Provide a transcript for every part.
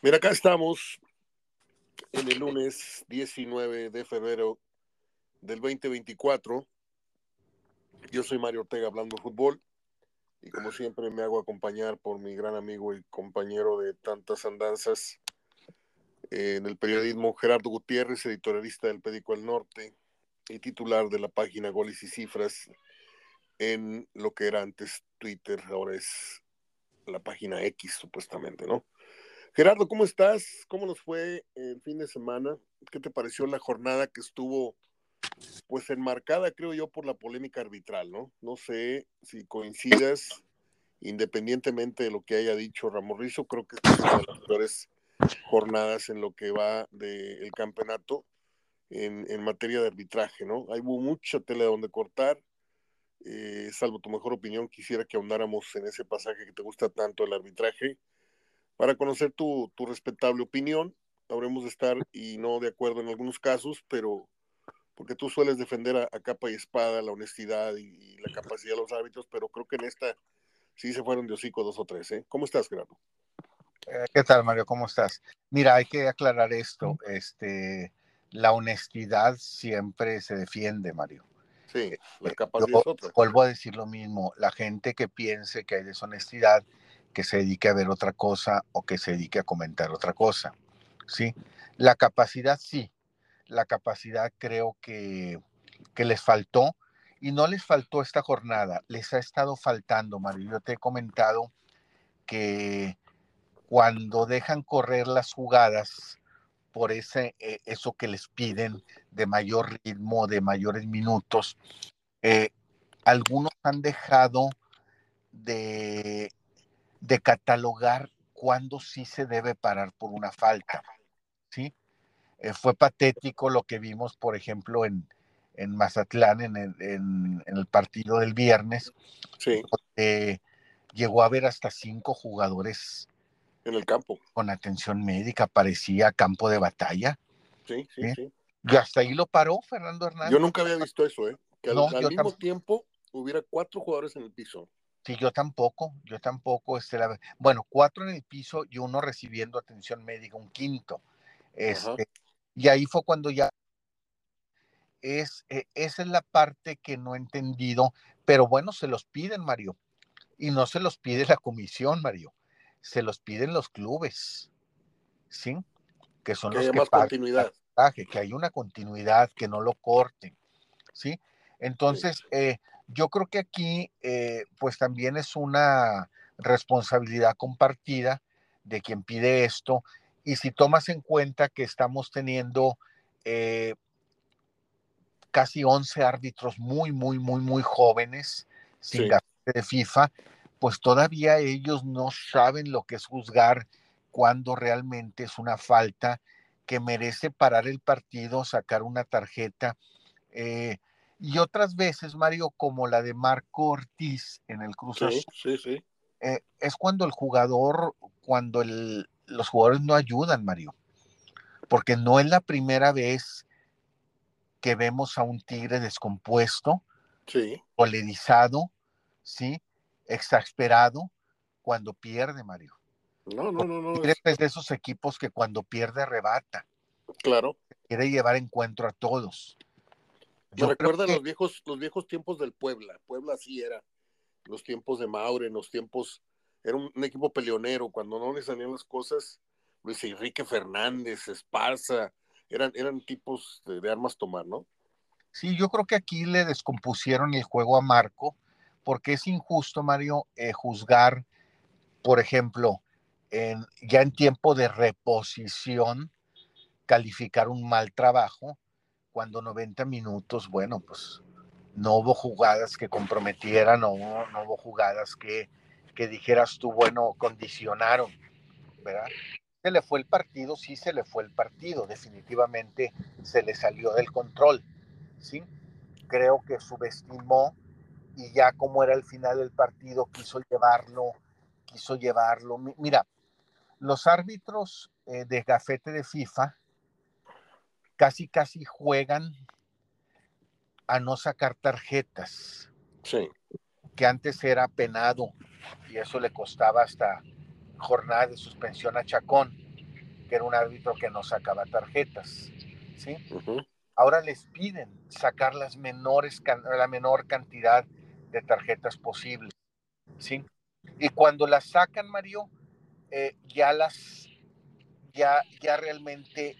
Mira, acá estamos en el lunes 19 de febrero del 2024. Yo soy Mario Ortega hablando fútbol y como siempre me hago acompañar por mi gran amigo y compañero de tantas andanzas en el periodismo Gerardo Gutiérrez, editorialista del Periódico El Norte y titular de la página Goles y Cifras en lo que era antes Twitter, ahora es la página X supuestamente, ¿no? Gerardo, ¿cómo estás? ¿Cómo nos fue el fin de semana? ¿Qué te pareció la jornada que estuvo, pues, enmarcada, creo yo, por la polémica arbitral, ¿no? No sé si coincidas, independientemente de lo que haya dicho Ramón Rizzo, creo que es una de las peores jornadas en lo que va del campeonato en, en, materia de arbitraje, ¿no? Hay mucha tela donde cortar. Eh, salvo tu mejor opinión, quisiera que ahondáramos en ese pasaje que te gusta tanto, el arbitraje para conocer tu, tu respetable opinión. Habremos de estar y no de acuerdo en algunos casos, pero porque tú sueles defender a, a capa y espada la honestidad y, y, la capacidad de los árbitros, pero creo que en esta sí se fueron de hocico dos o tres. ¿eh? ¿Cómo estás, Gerardo? Eh, ¿Qué tal, Mario? ¿Cómo estás? Mira, hay que aclarar esto. Este, la honestidad siempre se defiende, Mario. Sí, la capacidad Yo, es otra. Vuelvo a decir lo mismo. La gente que piense que hay deshonestidad, que se dedique a ver otra cosa o que se dedique a comentar otra cosa. ¿sí? La capacidad sí, la capacidad creo que, que les faltó y no les faltó esta jornada, les ha estado faltando, Mario. Yo te he comentado que cuando dejan correr las jugadas por ese, eh, eso que les piden de mayor ritmo, de mayores minutos, eh, algunos han dejado de de catalogar cuándo sí se debe parar por una falta. ¿sí? Eh, fue patético lo que vimos, por ejemplo, en, en Mazatlán, en el, en, en el, partido del viernes. Sí. Llegó a haber hasta cinco jugadores en el campo. Con atención médica, parecía campo de batalla. Sí, sí, ¿sí? sí. Y hasta ahí lo paró Fernando Hernández. Yo nunca había visto eso, ¿eh? Que al, no, al mismo tiempo hubiera cuatro jugadores en el piso. Sí, yo tampoco, yo tampoco. Este, la, bueno, cuatro en el piso y uno recibiendo atención médica, un quinto. Este, y ahí fue cuando ya es, eh, esa es la parte que no he entendido, pero bueno, se los piden, Mario. Y no se los pide la comisión, Mario. Se los piden los clubes. ¿Sí? Que son que los que más continuidad. que hay una continuidad, que no lo corten. ¿Sí? Entonces, sí. Eh, yo creo que aquí, eh, pues también es una responsabilidad compartida de quien pide esto. Y si tomas en cuenta que estamos teniendo eh, casi 11 árbitros muy, muy, muy, muy jóvenes, sin sí. de FIFA, pues todavía ellos no saben lo que es juzgar cuando realmente es una falta que merece parar el partido, sacar una tarjeta. Eh, y otras veces, Mario, como la de Marco Ortiz en el Cruz sí, sí, sí. Eh, es cuando el jugador, cuando el, los jugadores no ayudan, Mario, porque no es la primera vez que vemos a un tigre descompuesto, sí. polerizado, sí, exasperado cuando pierde, Mario. No, no, no, no. Tigre es de esos equipos que cuando pierde arrebata. Claro. Quiere llevar encuentro a todos. Me Yo recuerda que... los viejos, los viejos tiempos del Puebla. Puebla así era. Los tiempos de Maure, los tiempos. Era un, un, equipo peleonero. Cuando no le salían las cosas, Luis Enrique Fernández, Esparza, eran, eran tipos de, de, armas tomar, ¿no? Sí, yo creo que aquí le descompusieron el juego a Marco, porque es injusto, Mario, eh, juzgar, por ejemplo, en, ya en tiempo de reposición, calificar un mal trabajo cuando 90 minutos, bueno, pues no hubo jugadas que comprometieran o no, hubo jugadas que, que, dijeras tú, bueno, condicionaron, ¿verdad? Se le fue el partido, sí se le fue el partido, definitivamente se le salió del control, ¿sí? Creo que subestimó y ya como era el final del partido quiso llevarlo, quiso llevarlo. Mira, los árbitros eh, de gafete de FIFA, casi, casi juegan a no sacar tarjetas. Sí. Que antes era penado y eso le costaba hasta jornada de suspensión a Chacón. que era un árbitro que no sacaba tarjetas, ¿sí? Ahora les piden sacar las menores, la menor cantidad de tarjetas posible, ¿sí? Y cuando las sacan, Mario, eh, ya las, ya, ya realmente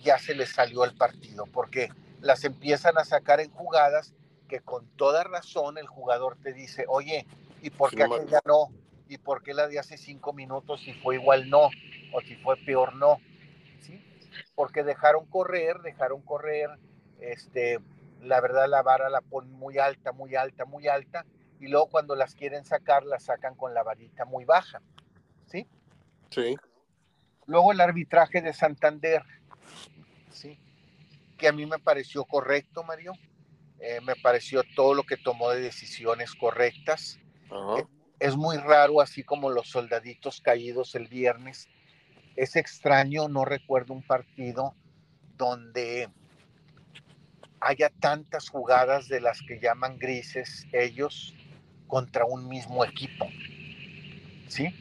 ya se les salió el partido, porque las empiezan a sacar en jugadas que con toda razón el jugador te dice, oye, ¿y por qué aquella no? ¿Y por qué la de hace cinco minutos si fue igual no? O si fue peor no. ¿Sí? Porque dejaron correr, dejaron correr, este, la verdad la vara la ponen muy alta, muy alta, muy alta, y luego cuando las quieren sacar, las sacan con la varita muy baja. ¿Sí? Sí. Luego el arbitraje de Santander, Que a mí me pareció correcto, Mario. Eh, me pareció todo lo que tomó de decisiones correctas. Es, muy raro, así como los soldaditos caídos el viernes. Es extraño, no recuerdo un partido donde haya tantas jugadas de las que llaman grises ellos contra un mismo equipo. ¿Sí?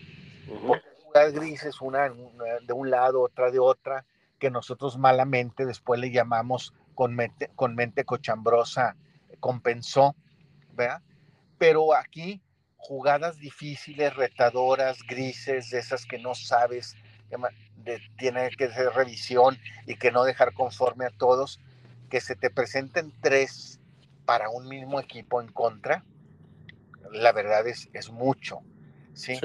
jugadas grises, una de un lado, otra de otra, que nosotros malamente después le llamamos con mente, con mente cochambrosa compensó, ¿verdad? Pero aquí jugadas difíciles, retadoras, grises, de esas que no sabes, de, tiene que ser revisión y que no dejar conforme a todos, que se te presenten tres para un mismo equipo en contra, la verdad es, es mucho. ¿sí?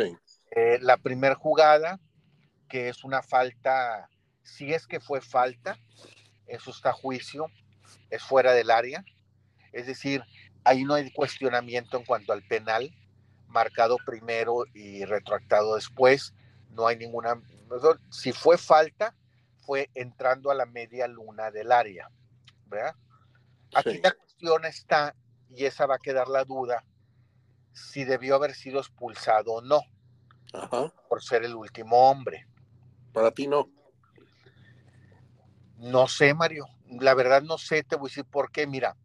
Eh, la primera jugada, que es una falta, si es que fue falta, eso está a juicio, es fuera del área. Es decir, ahí no hay cuestionamiento en cuanto al penal, marcado primero y retractado después. No hay ninguna. Si fue falta, fue entrando a la media luna del área. ¿verdad? Aquí la cuestión está, y esa va a quedar la duda, si debió haber sido expulsado o no, por ser el último hombre. Para ti no. No sé, Mario. La verdad no sé, te voy a decir por qué. Mira.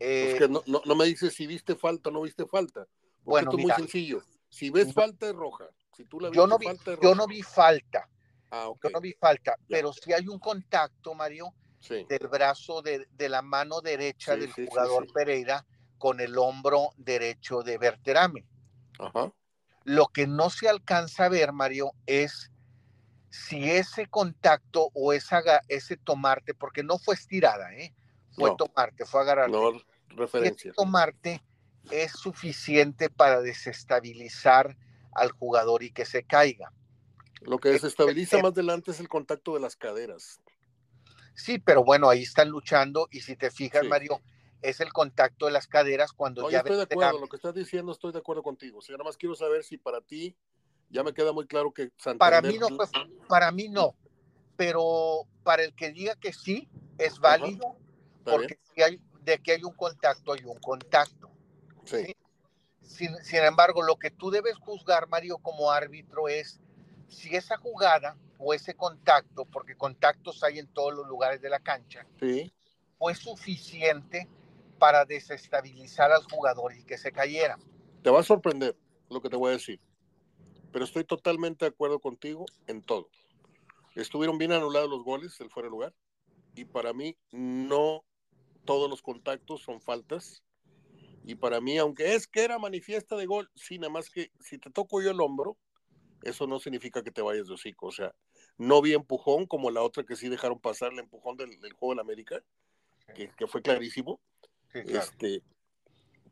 Eh, que no, no, me dices si viste falta o no viste falta. bueno, esto es muy sencillo. Si ves falta es roja. Si tú la yo no vi, falta Yo no vi falta. Ah, Yo no vi falta. Pero si hay un contacto, Mario, del brazo de, de, la mano derecha del jugador Pereira con el hombro derecho de Berterame. Ajá. Lo que no se alcanza a ver, Mario, es si ese contacto o esa, ese tomarte, porque no fue estirada, ¿eh? fue tomarte, fue agarrarte. No, referencia. tomarte es suficiente para desestabilizar al jugador y que se caiga. Lo que desestabiliza más adelante es el contacto de las caderas. Sí, pero bueno, ahí están luchando y si te fijas, Mario, es el contacto de las caderas cuando no, ya... estoy de acuerdo, lo que estás diciendo estoy de acuerdo contigo. O sea, nada más quiero saber si para ti ya me queda muy claro que Para mí no, para mí no, pero para el que diga que sí, es válido, porque si hay, de que hay un contacto, hay un contacto. Sí. Sin, sin, embargo, lo que tú debes juzgar, Mario, como árbitro es si esa jugada o ese contacto, porque contactos hay en todos los lugares de la cancha, sí. fue suficiente para desestabilizar al jugador y que se cayera. Te va a sorprender lo que te voy a decir pero estoy totalmente de acuerdo contigo en todo. Estuvieron bien anulados los goles, el fuera de lugar, y para mí no todos los contactos son faltas. Y para mí, aunque es que era manifiesta de gol, sí, nada más que si te toco yo el hombro, eso no significa que te vayas de hocico. O sea, no vi empujón como la otra que sí dejaron pasar el empujón del, juego la América, que, que fue clarísimo. este,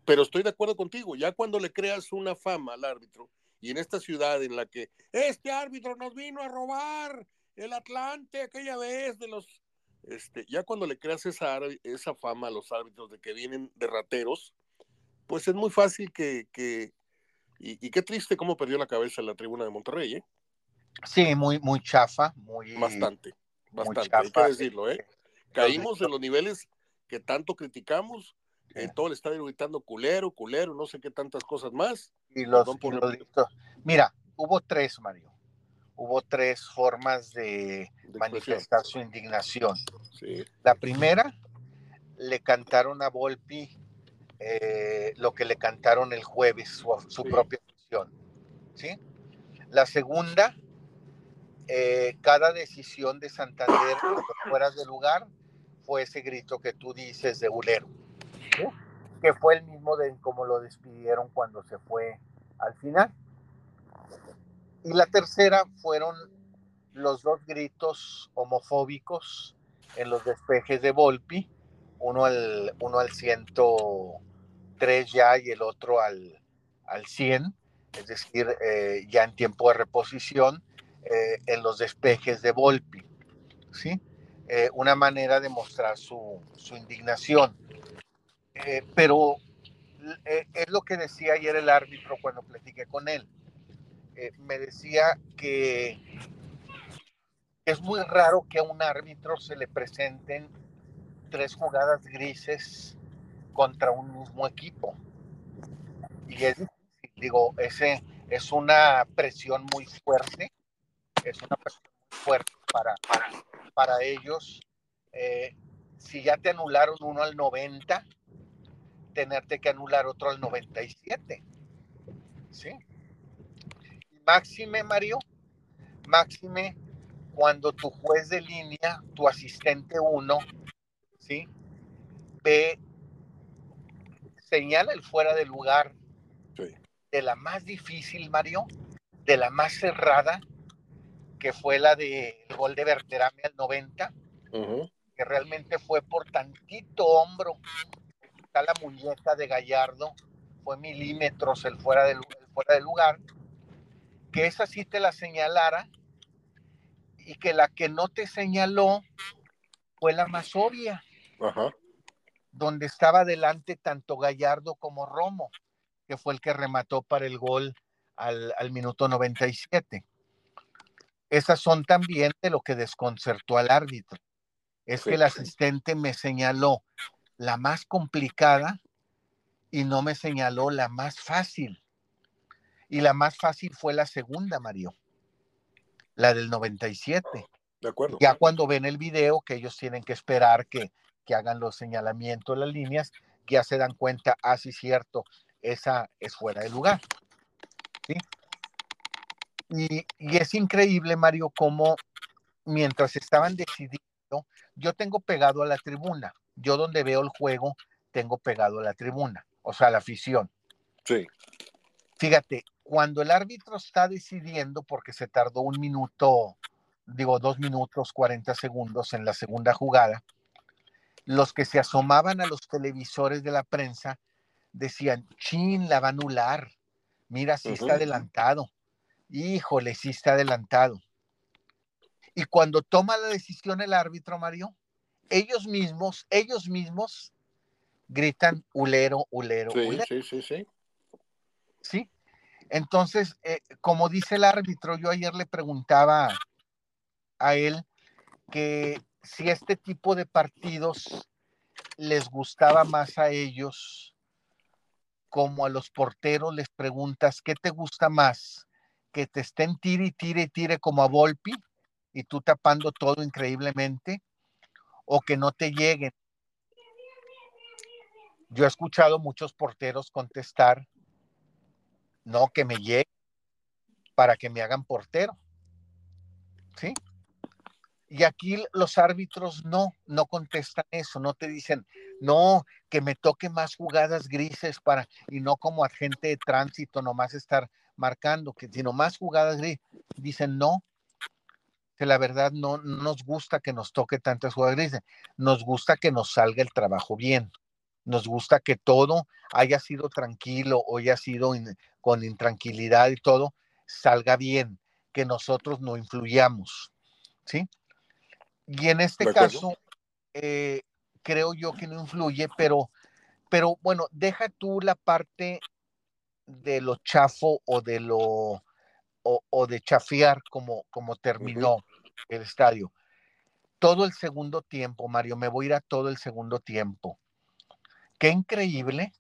pero estoy de acuerdo contigo, ya cuando le creas una fama al árbitro, y en esta ciudad en la que este árbitro nos vino a robar el Atlante aquella vez de los este, ya cuando le creas esa, esa fama a los árbitros de que vienen de rateros, pues es muy fácil que, que y, qué triste cómo perdió la cabeza en la tribuna de Monterrey, ¿eh? Sí, muy, muy chafa, muy... Bastante, bastante, hay que decirlo, ¿eh? Caímos en los niveles que tanto criticamos en todo el estadio gritando culero, culero, no sé qué tantas cosas más. Y los, Mira, hubo tres, Mario. Hubo tres formas de, manifestar su indignación. La primera, le cantaron a Volpi eh, lo que le cantaron el jueves, su, propia canción. ¿sí? La segunda, eh, cada decisión de Santander fuera de lugar fue ese grito que tú dices de Ulero, que fue el mismo de como lo despidieron cuando se fue al final. Y la tercera fueron los dos gritos homofóbicos en los despejes de Volpi, uno al, uno al 103 ya y el otro al, al 100, es decir, eh, ya en tiempo de reposición, eh, en los despejes de Volpi. ¿sí? Eh, una manera de mostrar su, su indignación. pero es lo que decía ayer el árbitro cuando platiqué con él. me decía que es muy raro que a un árbitro se le presenten tres jugadas grises contra un mismo equipo. Y es digo, ese es una presión muy fuerte, es una presión muy fuerte para, para, ellos. Eh, si ya te anularon uno al 90, tenerte que anular otro al 97. ¿Sí? Máxime, Mario, máxime cuando tu juez de línea, tu asistente 1, ¿sí? Ve, señala el fuera de lugar de la más difícil, Mario, de la más cerrada, que fue la del gol de Berterame al 90, que realmente fue por tantito hombro, está la muñeca de Gallardo, fue milímetros el fuera del, fuera lugar, que esa sí te la señalara y que la que no te señaló fue la más obvia, donde estaba delante tanto Gallardo como Romo que fue el que remató para el gol al, minuto 97. Esas son también de lo que desconcertó al árbitro. Es que el asistente me señaló la más complicada y no me señaló la más fácil. Y la más fácil fue la segunda, Mario, la del 97. De acuerdo. Ya cuando ven el video, que ellos tienen que esperar que, que hagan los señalamientos, las líneas, ya se dan cuenta, ah, sí, cierto, esa es fuera de lugar. Y, es increíble, Mario, cómo mientras estaban decidiendo, yo tengo pegado a la tribuna. Yo donde veo el juego, tengo pegado a la tribuna, o sea, la afición. Sí. Fíjate, cuando el árbitro está decidiendo, porque se tardó un minuto, digo, dos minutos, 40 segundos en la segunda jugada, los que se asomaban a los televisores de la prensa decían, chin, la va a anular. Mira, sí está adelantado. Híjole, sí está adelantado. Y cuando toma la decisión el árbitro, Mario, ellos mismos, ellos mismos gritan ulero, ulero, sí, ulero. Sí, sí, sí. Sí. Entonces, eh, como dice el árbitro, yo ayer le preguntaba a él que si este tipo de partidos les gustaba más a ellos como a los porteros les preguntas, ¿qué te gusta más? ¿Que te estén tire y tire y tire como a Volpi y tú tapando todo increíblemente? ¿O que no te lleguen? Yo he escuchado muchos porteros contestar, no, que me lleguen para que me hagan portero. ¿Sí? Y aquí los árbitros no, no contestan eso, no te dicen, no, que me toque más jugadas grises para, y no como agente de tránsito nomás estar marcando, que sino más jugadas grises. Dicen, no, que la verdad no, nos gusta que nos toque tantas jugadas grises, nos gusta que nos salga el trabajo bien, nos gusta que todo haya sido tranquilo o haya sido con intranquilidad y todo salga bien, que nosotros no influyamos, ¿sí? Y en este caso, eh, creo yo que no influye, pero, pero bueno, deja tú la parte de lo chafo o de lo o, de chafear como, como terminó el estadio. Todo el segundo tiempo, Mario, me voy a ir a todo el segundo tiempo. Qué increíble.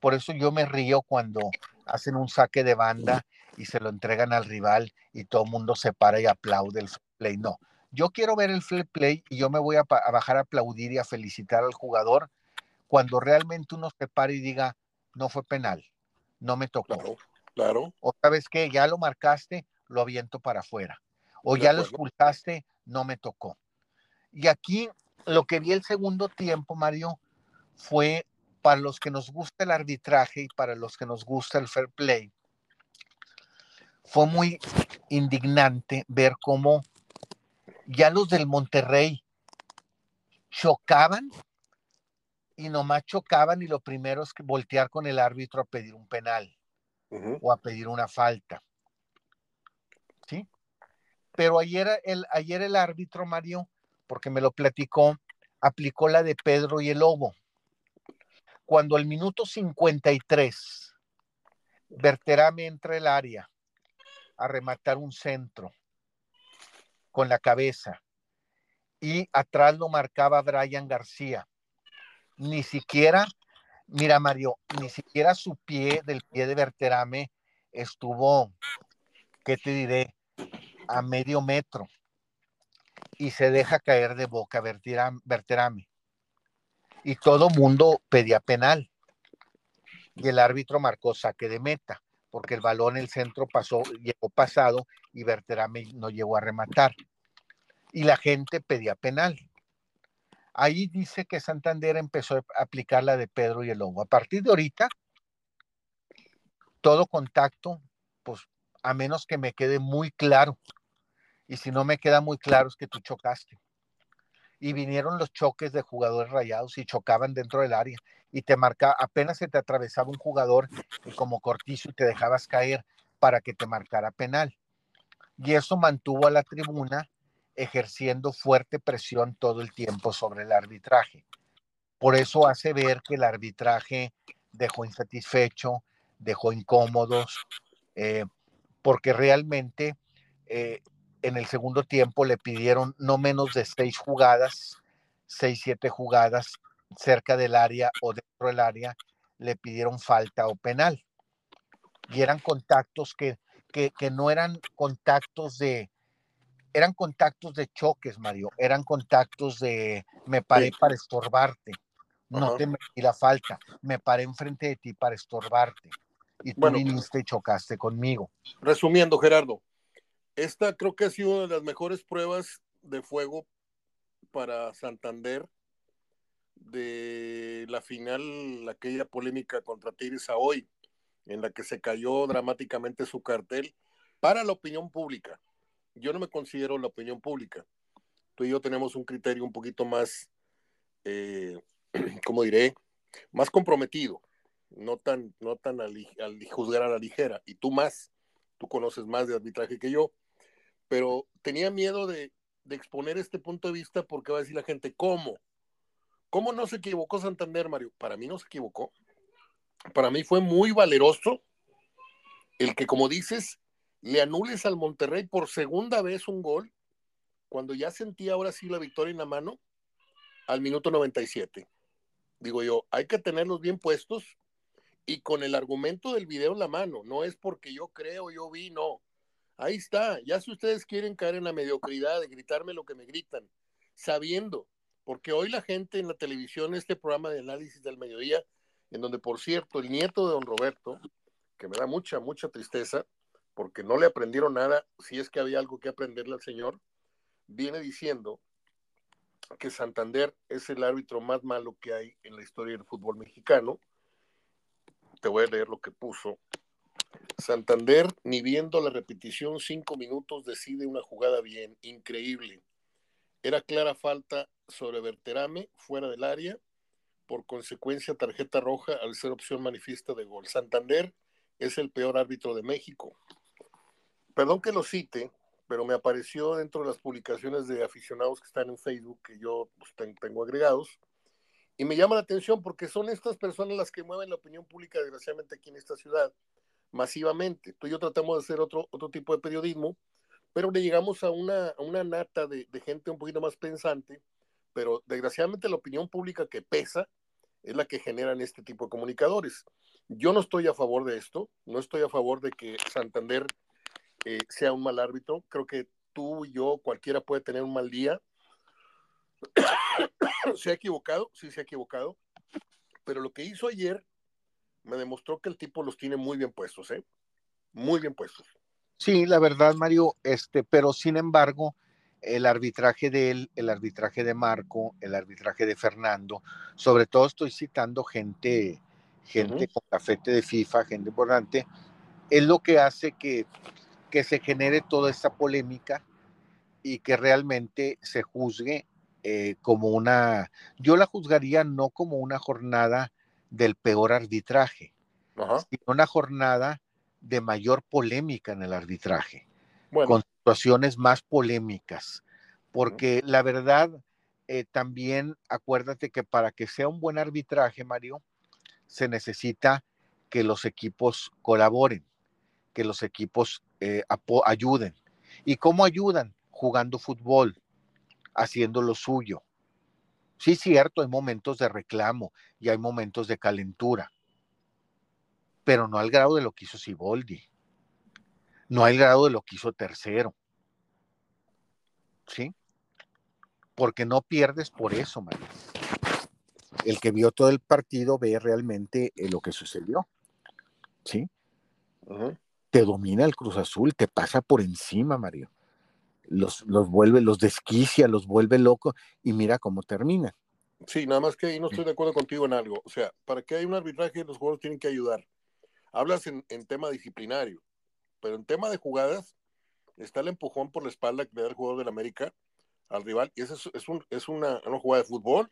Por eso yo me río cuando hacen un saque de banda y se lo entregan al rival y todo el mundo se para y aplaude el play. No, yo quiero ver el flip play y yo me voy a, bajar a aplaudir y a felicitar al jugador cuando realmente uno se pare y diga, no fue penal, no me tocó. Claro, claro. Otra vez que ya lo marcaste, lo aviento para afuera. o ya lo expulsaste, no me tocó. Y aquí lo que vi el segundo tiempo, Mario, fue para los que nos gusta el arbitraje y para los que nos gusta el fair play, fue muy indignante ver cómo ya los del Monterrey chocaban y nomás chocaban y lo primero es que voltear con el árbitro a pedir un penal o a pedir una falta. ¿Sí? Pero ayer el, ayer el árbitro Mario, porque me lo platicó, aplicó la de Pedro y el Lobo. Cuando al minuto 53 Berterame entra el área a rematar un centro con la cabeza y atrás lo marcaba Brian García. Ni siquiera, mira Mario, ni siquiera su pie del pie de Berterame estuvo, ¿qué te diré? A medio metro y se deja caer de boca Berterame. Y todo mundo pedía penal. Y el árbitro marcó saque de meta, porque el balón en el centro pasó, llegó pasado y Berterame no llegó a rematar y la gente pedía penal. Ahí dice que Santander empezó a aplicar la de Pedro y el Lobo. A partir de ahorita, todo contacto, pues a menos que me quede muy claro. Y si no me queda muy claro es que tú chocaste. Y vinieron los choques de jugadores rayados y chocaban dentro del área. Y te marcaba, apenas se te atravesaba un jugador como cortizo y te dejabas caer para que te marcara penal. Y eso mantuvo a la tribuna ejerciendo fuerte presión todo el tiempo sobre el arbitraje. Por eso hace ver que el arbitraje dejó insatisfecho, dejó incómodos, eh, porque realmente eh, en el segundo tiempo le pidieron no menos de seis jugadas, seis, siete jugadas cerca del área o dentro del área, le pidieron falta o penal. Y eran contactos que, que no eran contactos de, eran contactos de choques, Mario, eran contactos de me paré para estorbarte, no te metí la falta, me paré enfrente de ti para estorbarte y tú viniste y chocaste conmigo. Resumiendo, Gerardo, esta creo que ha sido una de las mejores pruebas de fuego para Santander de la final, aquella polémica contra Tigres a hoy, en la que se cayó dramáticamente su cartel para la opinión pública yo no me considero la opinión pública. Tú y yo tenemos un criterio un poquito más, eh, ¿cómo diré? Más comprometido, no tan, no tan al, juzgar a la ligera. Y tú más, tú conoces más de arbitraje que yo. Pero tenía miedo de, de exponer este punto de vista porque va a decir la gente, ¿cómo? ¿Cómo no se equivocó Santander, Mario? Para mí no se equivocó. Para mí fue muy valeroso el que, como dices, le anules al Monterrey por segunda vez un gol, cuando ya sentía ahora sí la victoria en la mano, al minuto 97. Digo yo, hay que tenerlos bien puestos y con el argumento del video en la mano, no es porque yo creo, yo vi, no. Ahí está, ya si ustedes quieren caer en la mediocridad de gritarme lo que me gritan, sabiendo, porque hoy la gente en la televisión, este programa de análisis del mediodía, en donde por cierto el nieto de don Roberto, que me da mucha, mucha tristeza, porque no le aprendieron nada, si es que había algo que aprenderle al señor, viene diciendo que Santander es el árbitro más malo que hay en la historia del fútbol mexicano. Te voy a leer lo que puso. Santander, ni viendo la repetición cinco minutos, decide una jugada bien, increíble. Era clara falta sobre Berterame, fuera del área, por consecuencia tarjeta roja al ser opción manifiesta de gol. Santander es el peor árbitro de México perdón que lo cite, pero me apareció dentro de las publicaciones de aficionados que están en Facebook, que yo pues, tengo agregados, y me llama la atención porque son estas personas las que mueven la opinión pública, desgraciadamente, aquí en esta ciudad, masivamente. Tú y yo tratamos de hacer otro, otro tipo de periodismo, pero le llegamos a una, una nata de, de gente un poquito más pensante, pero desgraciadamente la opinión pública que pesa es la que generan este tipo de comunicadores. Yo no estoy a favor de esto, no estoy a favor de que Santander eh, sea un mal árbitro. Creo que tú, y yo, cualquiera puede tener un mal día. se ha equivocado, sí se ha equivocado, pero lo que hizo ayer me demostró que el tipo los tiene muy bien puestos, ¿eh? Muy bien puestos. Sí, la verdad, Mario, este, pero sin embargo, el arbitraje de él, el arbitraje de Marco, el arbitraje de Fernando, sobre todo estoy citando gente, gente con cafete de FIFA, gente importante, es lo que hace que, que se genere toda esta polémica y que realmente se juzgue eh, como una, yo la juzgaría no como una jornada del peor arbitraje, sino una jornada de mayor polémica en el arbitraje, con situaciones más polémicas, porque la verdad, eh, también acuérdate que para que sea un buen arbitraje, Mario, se necesita que los equipos colaboren, que los equipos eh, ayuden. ¿Y cómo ayudan? Jugando fútbol, haciendo lo suyo. Sí, cierto, hay momentos de reclamo y hay momentos de calentura, pero no al grado de lo que hizo Siboldi, no al grado de lo que hizo Tercero. ¿Sí? Porque no pierdes por eso, María. El que vio todo el partido ve realmente eh, lo que sucedió. ¿Sí? Te domina el Cruz Azul, te pasa por encima, Mario los, los vuelve, los desquicia, los vuelve locos y mira cómo termina. Sí, nada más que ahí no estoy de acuerdo contigo en algo. O sea, para que haya un arbitraje, los jugadores tienen que ayudar. Hablas en, tema disciplinario, pero en tema de jugadas, está el empujón por la espalda que le da el jugador del América al rival, y esa es, es, un, es una, una, jugada de fútbol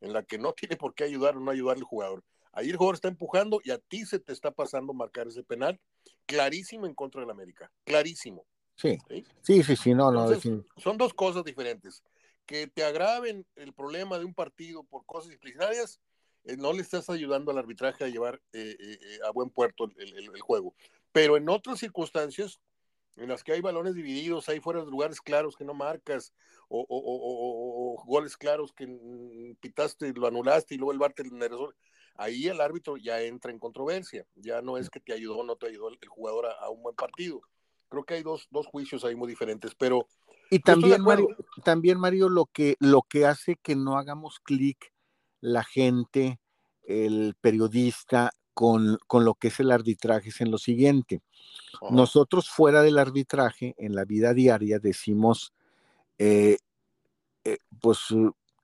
en la que no tiene por qué ayudar o no ayudar al jugador. Ahí el jugador está empujando y a ti se te está pasando marcar ese penal clarísimo en contra del América, clarísimo. Sí, sí, sí, sí, no, no. Son dos cosas diferentes. Que te agraven el problema de un partido por cosas disciplinarias, eh, no le estás ayudando al arbitraje a llevar eh, eh, a buen puerto el, juego. Pero en otras circunstancias, en las que hay balones divididos, hay fuera de lugares claros que no marcas, o, goles claros que pitaste, lo anulaste y luego el bar te ahí el árbitro ya entra en controversia. Ya no es que te ayudó o no te ayudó el, jugador a un buen partido creo que hay dos, dos juicios ahí muy diferentes, pero... Y también, Mario, también, Mario, lo que, lo que hace que no hagamos clic la gente, el periodista, con, con, lo que es el arbitraje es en lo siguiente. Nosotros fuera del arbitraje, en la vida diaria, decimos, eh, eh, pues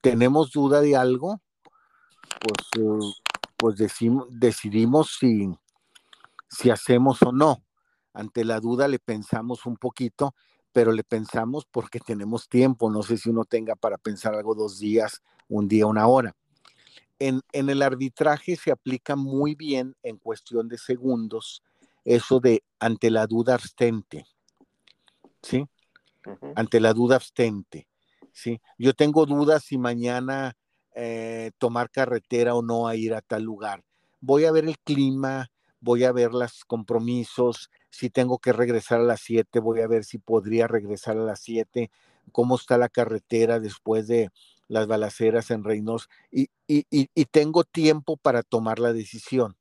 tenemos duda de algo, pues, uh, pues decimos, decidimos si, si hacemos o no. Ante la duda le pensamos un poquito, pero le pensamos porque tenemos tiempo. No sé si uno tenga para pensar algo dos días, un día, una hora. En, el arbitraje se aplica muy bien en cuestión de segundos eso de ante la duda abstente. ¿Sí? Ante la duda abstente. ¿Sí? Yo tengo dudas si mañana eh, tomar carretera o no a ir a tal lugar. Voy a ver el clima, voy a ver los compromisos, si tengo que regresar a las 7, voy a ver si podría regresar a las 7, cómo está la carretera después de las balaceras en Reynos, y, tengo tiempo para tomar la decisión.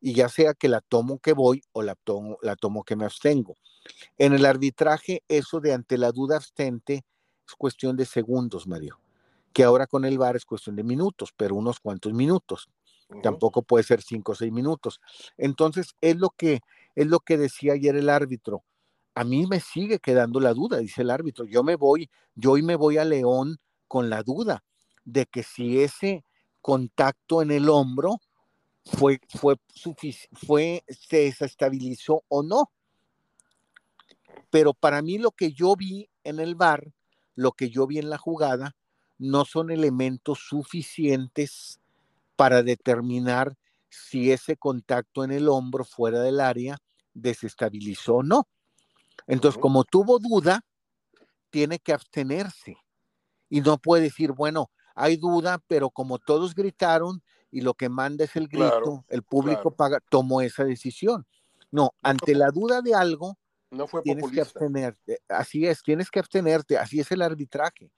Y ya sea que la tomo que voy o la tomo, la tomo que me abstengo. En el arbitraje, eso de ante la duda abstente es cuestión de segundos, Mario. Que ahora con el VAR es cuestión de minutos, pero unos cuantos minutos. Tampoco puede ser cinco o seis minutos. Entonces, es lo que es lo que decía ayer el árbitro. A mí me sigue quedando la duda, dice el árbitro. Yo me voy, yo hoy me voy a León con la duda de que si ese contacto en el hombro fue, fue, fue se desestabilizó o no. Pero para mí lo que yo vi en el bar, lo que yo vi en la jugada, no son elementos suficientes para determinar si ese contacto en el hombro fuera del área desestabilizó o no. Entonces, como tuvo duda, tiene que abstenerse y no puede decir, bueno, hay duda, pero como todos gritaron y lo que manda es el grito, el público paga, tomó esa decisión. No, ante la duda de algo, no fue tienes que abstenerte. Así es, tienes que abstenerte, así es el arbitraje.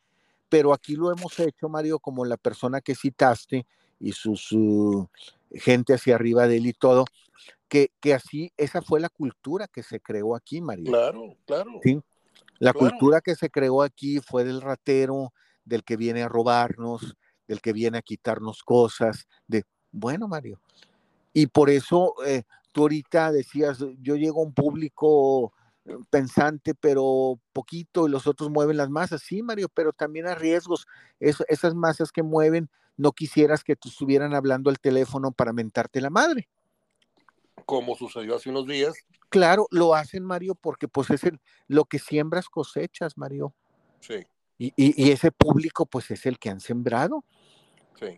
Pero aquí lo hemos hecho, Mario, como la persona que citaste y sus gente hacia arriba de él y todo, que, que, así, esa fue la cultura que se creó aquí, María. Claro, claro. ¿Sí? La cultura que se creó aquí fue del ratero, del que viene a robarnos, del que viene a quitarnos cosas, de, bueno, Mario. Y por eso eh, tú ahorita decías, yo llego a un público pensante, pero poquito, y los otros mueven las masas, sí, Mario, pero también a riesgos. esas masas que mueven, no quisieras que te estuvieran hablando al teléfono para mentarte la madre. Como sucedió hace unos días. Claro, lo hacen, Mario, porque pues es el, lo que siembras cosechas, Mario. Sí. Y, y, ese público, pues es el que han sembrado. Sí.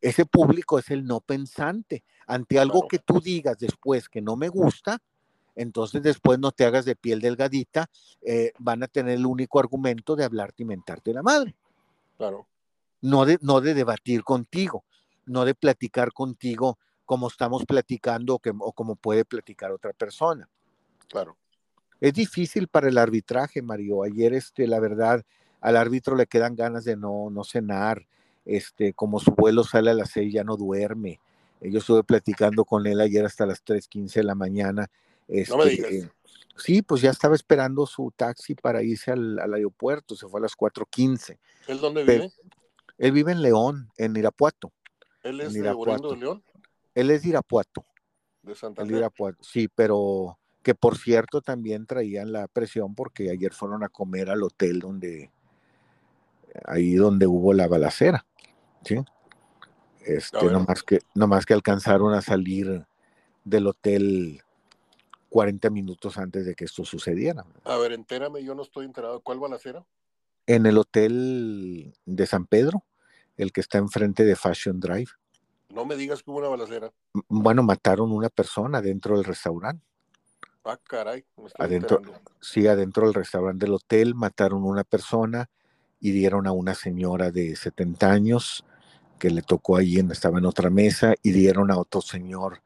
Ese público es el no pensante. Ante algo que tú digas después que no me gusta, entonces después no te hagas de piel delgadita, eh, van a tener el único argumento de hablarte y mentarte la madre. Claro. No de, no de debatir contigo, no de platicar contigo como estamos platicando o, que, o como puede platicar otra persona. Claro. Es difícil para el arbitraje, Mario. Ayer, este, la verdad, al árbitro le quedan ganas de no, no cenar. Este, como su vuelo sale a las seis, ya no duerme. Yo estuve platicando con él ayer hasta las 3.15 de la mañana no me digas. Este, sí, pues ya estaba esperando su taxi para irse al, aeropuerto, se fue a las 4.15. ¿Él dónde vive? él vive en León, en Irapuato. ¿Él es de León? Él es de Irapuato. De Santander. sí, pero que por cierto también traían la presión porque ayer fueron a comer al hotel donde, ahí donde hubo la balacera, ¿sí? Este, no más que, más que alcanzaron a salir del hotel 40 minutos antes de que esto sucediera. A ver, entérame, yo no estoy enterado. ¿Cuál balacera? En el hotel de San Pedro, el que está enfrente de Fashion Drive. No me digas que hubo una balacera. Bueno, mataron una persona dentro del restaurante. Ah, caray. adentro, sí, adentro del restaurante del hotel mataron una persona y dieron a una señora de 70 años que le tocó allí, estaba en otra mesa, y dieron a otro señor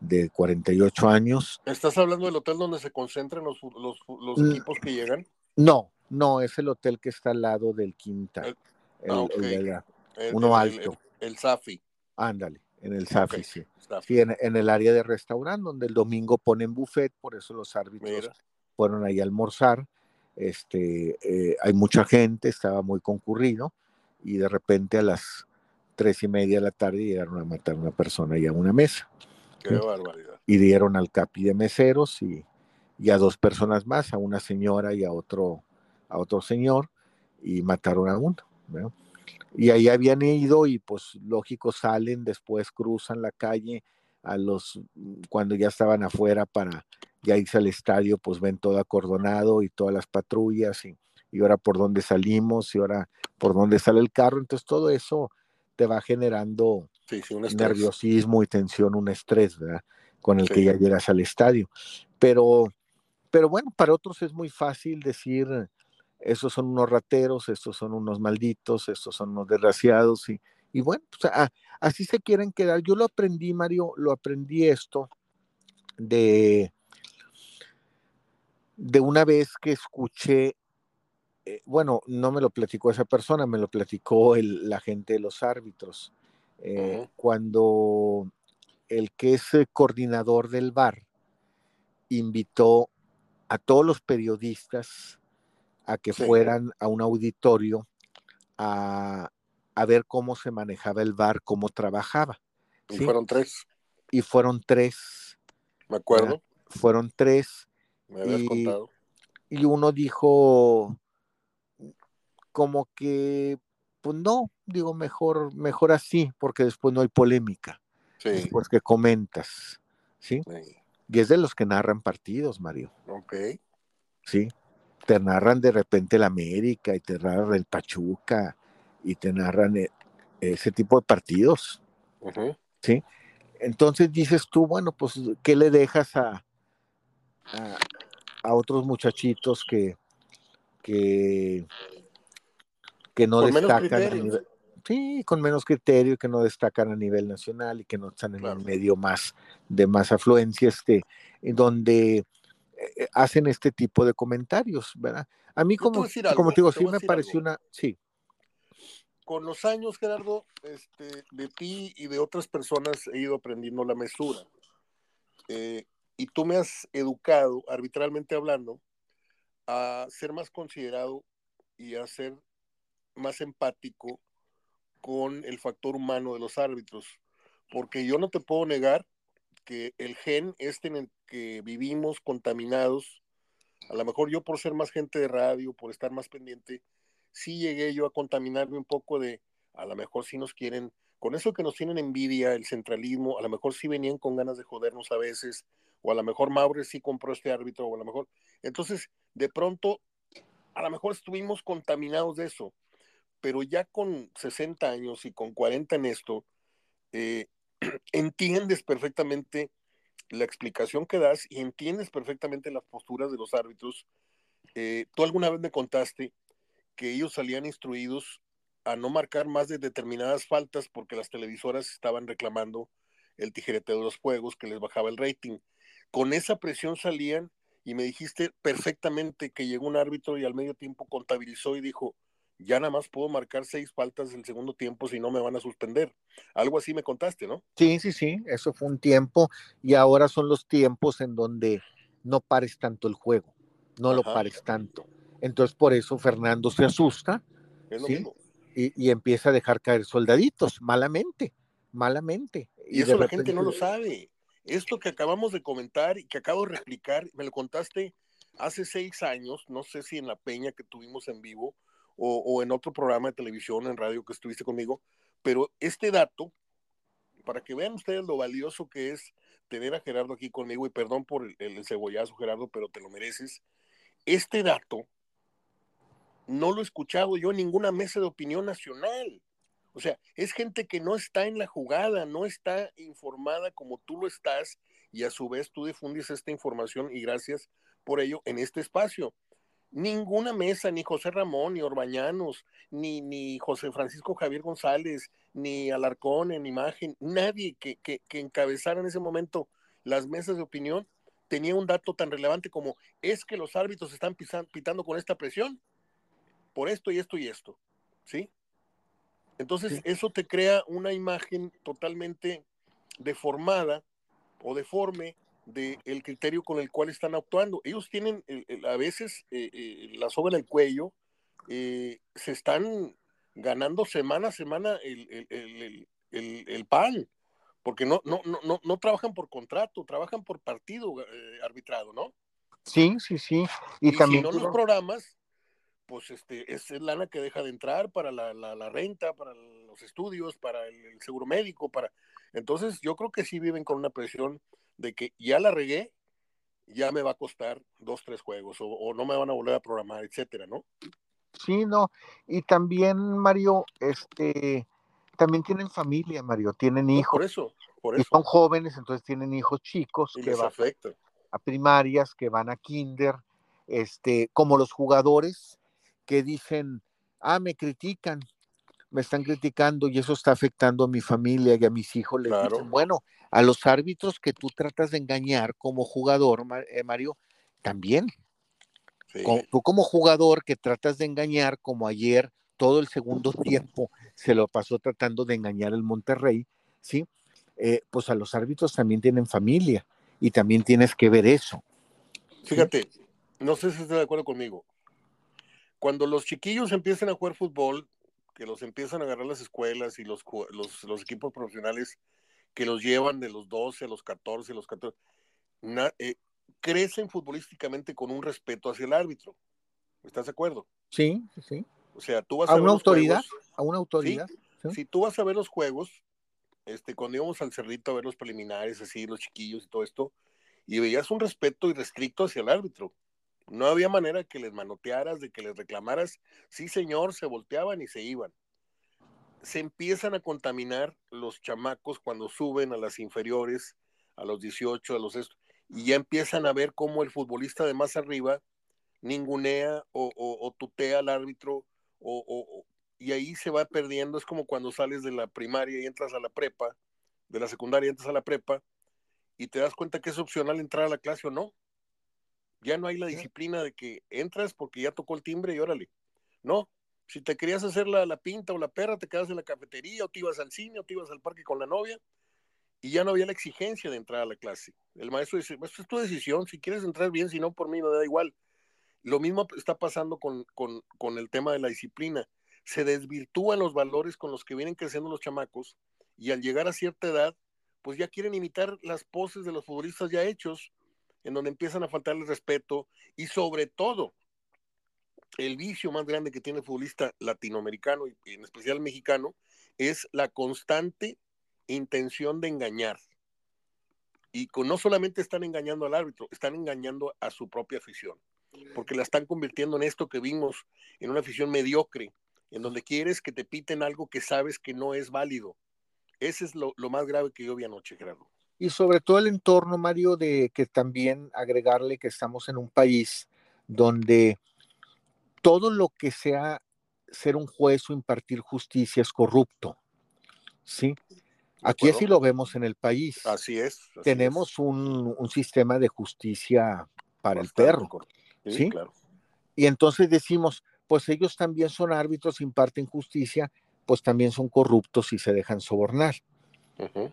de 48 años. ¿Estás hablando del hotel donde se concentran los, los, equipos que llegan? No, no, es el hotel que está al lado del Quinta. El, ah, uno alto. El, Safi. Ándale, en el Safi, sí. Sí, en, el área de restaurante, donde el domingo ponen buffet, por eso los árbitros fueron ahí a almorzar. Este, eh, hay mucha gente, estaba muy concurrido, y de repente a las tres y media de la tarde llegaron a matar a una persona y a una mesa. Qué barbaridad. Y dieron al capi de meseros y, a dos personas más, a una señora y a otro, a otro señor, y mataron a uno. Y ahí habían ido y pues lógico salen, después cruzan la calle a los, cuando ya estaban afuera para ya irse al estadio, pues ven todo acordonado y todas las patrullas y, y ahora por dónde salimos y ahora por dónde sale el carro. Entonces todo eso te va generando un nerviosismo y tensión, un estrés, ¿verdad? Con el que ya llegas al estadio. Pero, pero bueno, para otros es muy fácil decir, esos son unos rateros, estos son unos malditos, estos son unos desgraciados, y, y bueno, pues, así se quieren quedar. Yo lo aprendí, Mario, lo aprendí esto de, de una vez que escuché eh, bueno, no me lo platicó esa persona, me lo platicó el, la gente de los árbitros. Eh, cuando el que es coordinador del bar invitó a todos los periodistas a que fueran a un auditorio a, ver cómo se manejaba el bar, cómo trabajaba. Y fueron tres. Y fueron tres. Me acuerdo. Fueron tres. Me habías contado. Y uno dijo como que pues no, digo, mejor, mejor así, porque después no hay polémica. Sí. Después que comentas, ¿sí? Y es de los que narran partidos, Mario. Ok. Sí. Te narran de repente el América y te narran el Pachuca y te narran e, ese tipo de partidos. Sí. Entonces dices tú, bueno, pues, ¿qué le dejas a, a, a otros muchachitos que, que que no destacan a nivel, sí, con menos criterio, que no destacan a nivel nacional y que no están en el medio más de más afluencia, este, donde eh, hacen este tipo de comentarios, ¿verdad? A mí como, como te digo, sí me pareció una, sí. Con los años, Gerardo, este, de ti y de otras personas he ido aprendiendo la mesura. Eh, y tú me has educado, arbitralmente hablando, a ser más considerado y a ser más empático con el factor humano de los árbitros, porque yo no te puedo negar que el gen este en el que vivimos contaminados a lo mejor yo por ser más gente de radio, por estar más pendiente, sí llegué yo a contaminarme un poco de, a lo mejor sí nos quieren, con eso que nos tienen envidia, el centralismo, a lo mejor sí venían con ganas de jodernos a veces, o a lo mejor Maure sí compró este árbitro, o a lo mejor. Entonces, de pronto, a lo mejor estuvimos contaminados de eso, pero ya con 60 años y con 40 en esto, eh, entiendes perfectamente la explicación que das y entiendes perfectamente las posturas de los árbitros. Eh, tú alguna vez me contaste que ellos salían instruidos a no marcar más de determinadas faltas porque las televisoras estaban reclamando el tijereteo de los juegos que les bajaba el rating. Con esa presión salían y me dijiste perfectamente que llegó un árbitro y al medio tiempo contabilizó y dijo, ya nada más puedo marcar seis faltas el segundo tiempo si no me van a suspender. Algo así me contaste, ¿no? Sí, sí, sí, eso fue un tiempo y ahora son los tiempos en donde no pares tanto el juego, no lo pares tanto. Entonces por eso Fernando se asusta y, empieza a dejar caer soldaditos, malamente, malamente. Y, eso la gente no lo sabe. Esto que acabamos de comentar y que acabo de replicar, me lo contaste hace seis años, no sé si en la peña que tuvimos en vivo, o, en otro programa de televisión, en radio que estuviste conmigo, pero este dato, para que vean ustedes lo valioso que es tener a Gerardo aquí conmigo, y perdón por el, el cebollazo, Gerardo, pero te lo mereces, este dato no lo he escuchado yo en ninguna mesa de opinión nacional. O sea, es gente que no está en la jugada, no está informada como tú lo estás y a su vez tú difundes esta información y gracias por ello en este espacio. Ninguna mesa, ni José Ramón, ni Orbañanos, ni, ni José Francisco Javier González, ni Alarcón en imagen, nadie que, que, encabezara en ese momento las mesas de opinión tenía un dato tan relevante como es que los árbitros están pitando con esta presión por esto y esto y esto, ¿sí? Entonces eso te crea una imagen totalmente deformada o deforme del criterio con el cual están actuando. Ellos tienen a veces eh, eh, la soga en el cuello, eh, se están ganando semana a semana el, pan, porque no, no, no, no, trabajan por contrato, trabajan por partido arbitrado, ¿no? Sí, sí, sí. Y, también si no los programas, pues este, es lana que deja de entrar para la, la, renta, para los estudios, para el, seguro médico, para... Entonces yo creo que sí viven con una presión de que ya la regué, ya me va a costar dos, tres juegos, o, no me van a volver a programar, etcétera, ¿no? Sí, no, y también, Mario, este, también tienen familia, Mario, tienen hijos. por eso, por eso. Y son jóvenes, entonces tienen hijos chicos que van a primarias, que van a kinder, este, como los jugadores que dicen, ah, me critican, me están criticando y eso está afectando a mi familia y a mis hijos. Les dicen, bueno, a los árbitros que tú tratas de engañar como jugador, eh, Mario, también. Tú como jugador que tratas de engañar, como ayer, todo el segundo tiempo se lo pasó tratando de engañar el Monterrey, ¿sí? Eh, pues a los árbitros también tienen familia y también tienes que ver eso. Fíjate, no sé si estás de acuerdo conmigo. Cuando los chiquillos empiezan a jugar fútbol, que los empiezan a agarrar las escuelas y los, los, equipos profesionales que los llevan de los 12 a los 14, a los 14, eh, crecen futbolísticamente con un respeto hacia el árbitro. ¿Estás de acuerdo? Sí, sí. O sea, tú vas a, a una autoridad, a una autoridad. Si tú vas a ver los juegos, este, cuando íbamos al cerrito a ver los preliminares, así, los chiquillos y todo esto, y veías un respeto irrestricto hacia el árbitro. No había manera que les manotearas, de que les reclamaras. Sí, señor, se volteaban y se iban. Se empiezan a contaminar los chamacos cuando suben a las inferiores, a los 18, a los y ya empiezan a ver cómo el futbolista de más arriba ningunea o, tutea al árbitro, o, y ahí se va perdiendo. Es como cuando sales de la primaria y entras a la prepa, de la secundaria y entras a la prepa, y te das cuenta que es opcional entrar a la clase o no. Ya no hay la disciplina de que entras porque ya tocó el timbre y órale. No, si te querías hacer la, la, pinta o la perra, te quedas en la cafetería o te ibas al cine o te ibas al parque con la novia y ya no había la exigencia de entrar a la clase. El maestro dice, pues es tu decisión, si quieres entrar bien, si no, por mí me da igual. Lo mismo está pasando con, con, con el tema de la disciplina. Se desvirtúan los valores con los que vienen creciendo los chamacos y al llegar a cierta edad, pues ya quieren imitar las poses de los futbolistas ya hechos en donde empiezan a faltarle respeto y sobre todo el vicio más grande que tiene el futbolista latinoamericano y en especial mexicano es la constante intención de engañar. Y con, no solamente están engañando al árbitro, están engañando a su propia afición, porque la están convirtiendo en esto que vimos, en una afición mediocre, en donde quieres que te piten algo que sabes que no es válido. Ese es lo, lo más grave que yo vi anoche, Gerardo. Y sobre todo el entorno, Mario, de que también agregarle que estamos en un país donde todo lo que sea ser un juez o impartir justicia es corrupto. ¿Sí? Aquí así lo vemos en el país. Así es. Tenemos Un, un, sistema de justicia para el perro. Sí, ¿sí? Claro. Y entonces decimos, pues ellos también son árbitros, imparten justicia, pues también son corruptos y se dejan sobornar.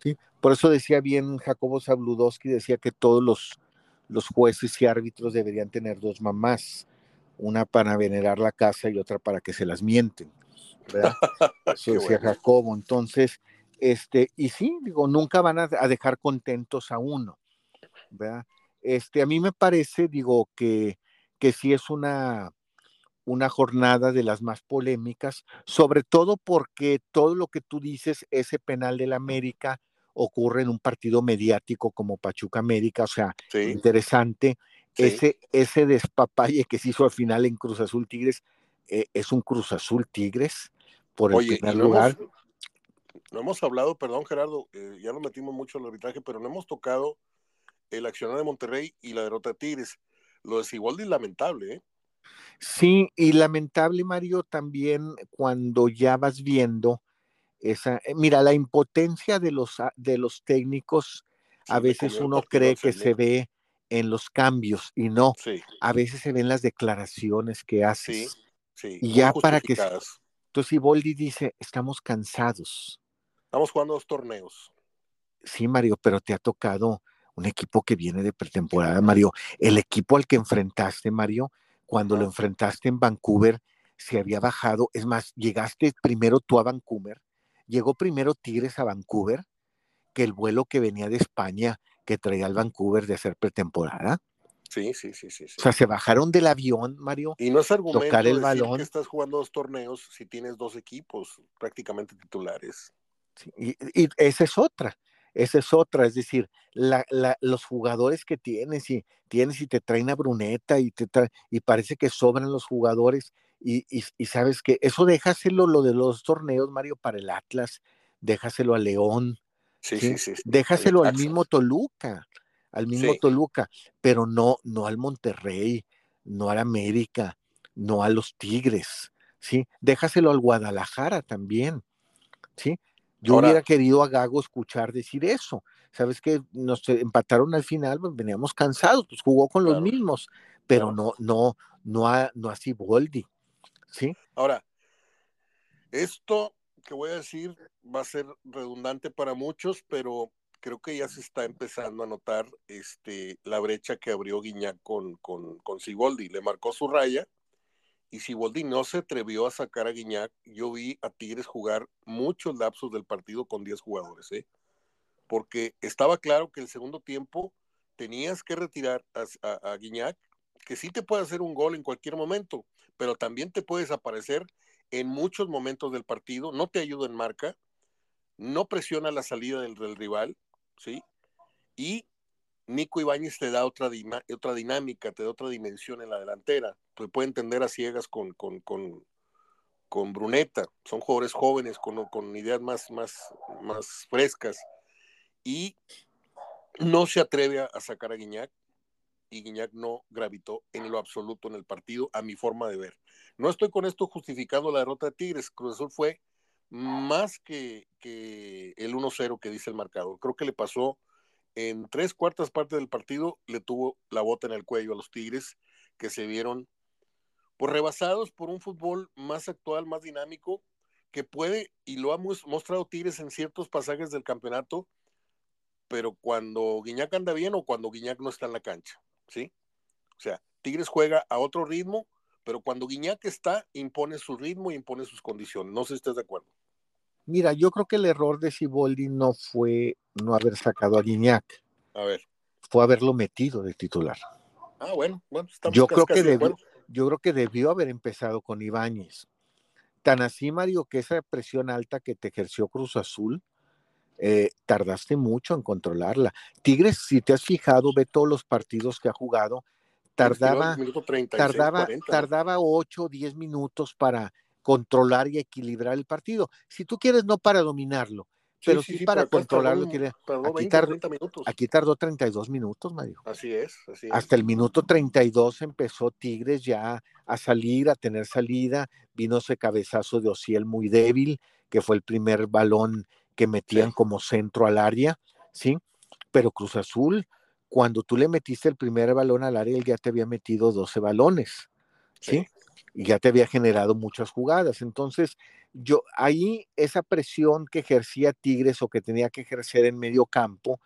¿Sí? Por eso decía bien Jacobo Zabludowski, decía que todos los, los jueces y árbitros deberían tener dos mamás, una para venerar la casa y otra para que se las mienten. ¿verdad? Eso decía Jacobo. Entonces, este, y sí, digo, nunca van a, a, dejar contentos a uno. ¿verdad? Este, a mí me parece, digo, que, que sí es una, una jornada de las más polémicas, sobre todo porque todo lo que tú dices, ese penal del América ocurre en un partido mediático como Pachuca América, o sea, sí. interesante. Sí. Ese, ese despapalle que se hizo al final en Cruz Azul Tigres, eh, es un Cruz Azul Tigres por el Oye, primer lugar. Hemos, no hemos hablado, perdón Gerardo, eh, ya nos metimos mucho en el arbitraje, pero no hemos tocado el accionar de Monterrey y la derrota de Tigres. Lo de Siboldi es lamentable, ¿eh? Sí, y lamentable, Mario, también cuando ya vas viendo esa, eh, mira, la impotencia de los, de los técnicos, sí, a veces uno cree que se ve en los cambios y no, sí. a veces se ven las declaraciones que haces. Sí, y ya para que... Entonces Iboldi dice, estamos cansados. Estamos jugando dos torneos. Sí, Mario, pero te ha tocado un equipo que viene de pretemporada, Mario. El equipo al que enfrentaste, Mario, cuando lo enfrentaste en Vancouver, se había bajado. Es más, llegaste primero tú a Vancouver, llegó primero Tigres a Vancouver que el vuelo que venía de España que traía al Vancouver de hacer pretemporada. Sí, sí, sí, sí, sí, O sea, se bajaron del avión, Mario. Y no es argumento tocar el decir balón. que estás jugando dos torneos si tienes dos equipos prácticamente titulares. Sí, y, y, esa es otra. Esa es otra, es decir, la, la, los jugadores que tienes y tienes y te traen a Bruneta y, te y parece que sobran los jugadores y, y, y, sabes que eso déjaselo lo de los torneos, Mario, para el Atlas, déjaselo a León, sí, ¿sí? Sí, déjaselo al mismo Toluca, al mismo Toluca, pero no, no al Monterrey, no al América, no a los Tigres, ¿sí? Déjaselo al Guadalajara también, ¿sí? Yo Ahora, hubiera querido a Gago escuchar decir eso. Sabes que nos empataron al final, pues veníamos cansados, pues jugó con claro, los mismos, pero claro. no, no, no a, no a Ciboldi. ¿Sí? Ahora, esto que voy a decir va a ser redundante para muchos, pero creo que ya se está empezando a notar este, la brecha que abrió Guiñac con, con, con Ciboldi. Le marcó su raya y Siboldi no se atrevió a sacar a Guiñac, yo vi a Tigres jugar muchos lapsos del partido con 10 jugadores, ¿eh? porque estaba claro que el segundo tiempo tenías que retirar a, a, Guiñac, que sí te puede hacer un gol en cualquier momento, pero también te puedes aparecer en muchos momentos del partido, no te ayuda en marca, no presiona la salida del rival, ¿sí? Y Nico Ibáñez te da otra, otra dinámica, te da otra dimensión en la delantera. Te puede entender a ciegas con, con, con, con Bruneta. Son jugadores jóvenes con, con ideas más, más, más frescas. Y no se atreve a, sacar a Guiñac. Y Guiñac no gravitó en lo absoluto en el partido, a mi forma de ver. No estoy con esto justificando la derrota de Tigres. Cruz Azul fue más que, que el 1-0 que dice el marcador. Creo que le pasó en tres cuartas partes del partido le tuvo la bota en el cuello a los Tigres que se vieron pues rebasados por un fútbol más actual, más dinámico, que puede, y lo ha mostrado Tigres en ciertos pasajes del campeonato, pero cuando Guiñac anda bien o cuando Guiñac no está en la cancha, ¿sí? O sea, Tigres juega a otro ritmo, pero cuando Guiñac está, impone su ritmo y impone sus condiciones. No sé si estás de acuerdo. Mira, yo creo que el error de Siboldi no fue no haber sacado a Guiñac. A ver. fue haberlo metido de titular. Ah, bueno, bueno estamos yo creo que debió, yo creo que debió haber empezado con Ibáñez. Tan así, Mario, que esa presión alta que te ejerció Cruz Azul, eh, tardaste mucho en controlarla. Tigres, si te has fijado, ve todos los partidos que ha jugado, tardaba, tardaba, tardaba 8 o 10 minutos para controlar y equilibrar el partido. Si tú quieres, no para dominarlo, pero sí, para controlarlo. aquí, tardó, aquí, tardó, 32 minutos, Mario. Así es, así Hasta el minuto 32 empezó Tigres ya a salir, a tener salida. Vino ese cabezazo de Ociel muy débil, que fue el primer balón que metían como centro al área, ¿sí? Pero Cruz Azul, cuando tú le metiste el primer balón al área, él ya te había metido 12 balones, ¿sí? Y ya te había generado muchas jugadas. Entonces, yo ahí esa presión que ejercía Tigres o que tenía que ejercer en medio campo,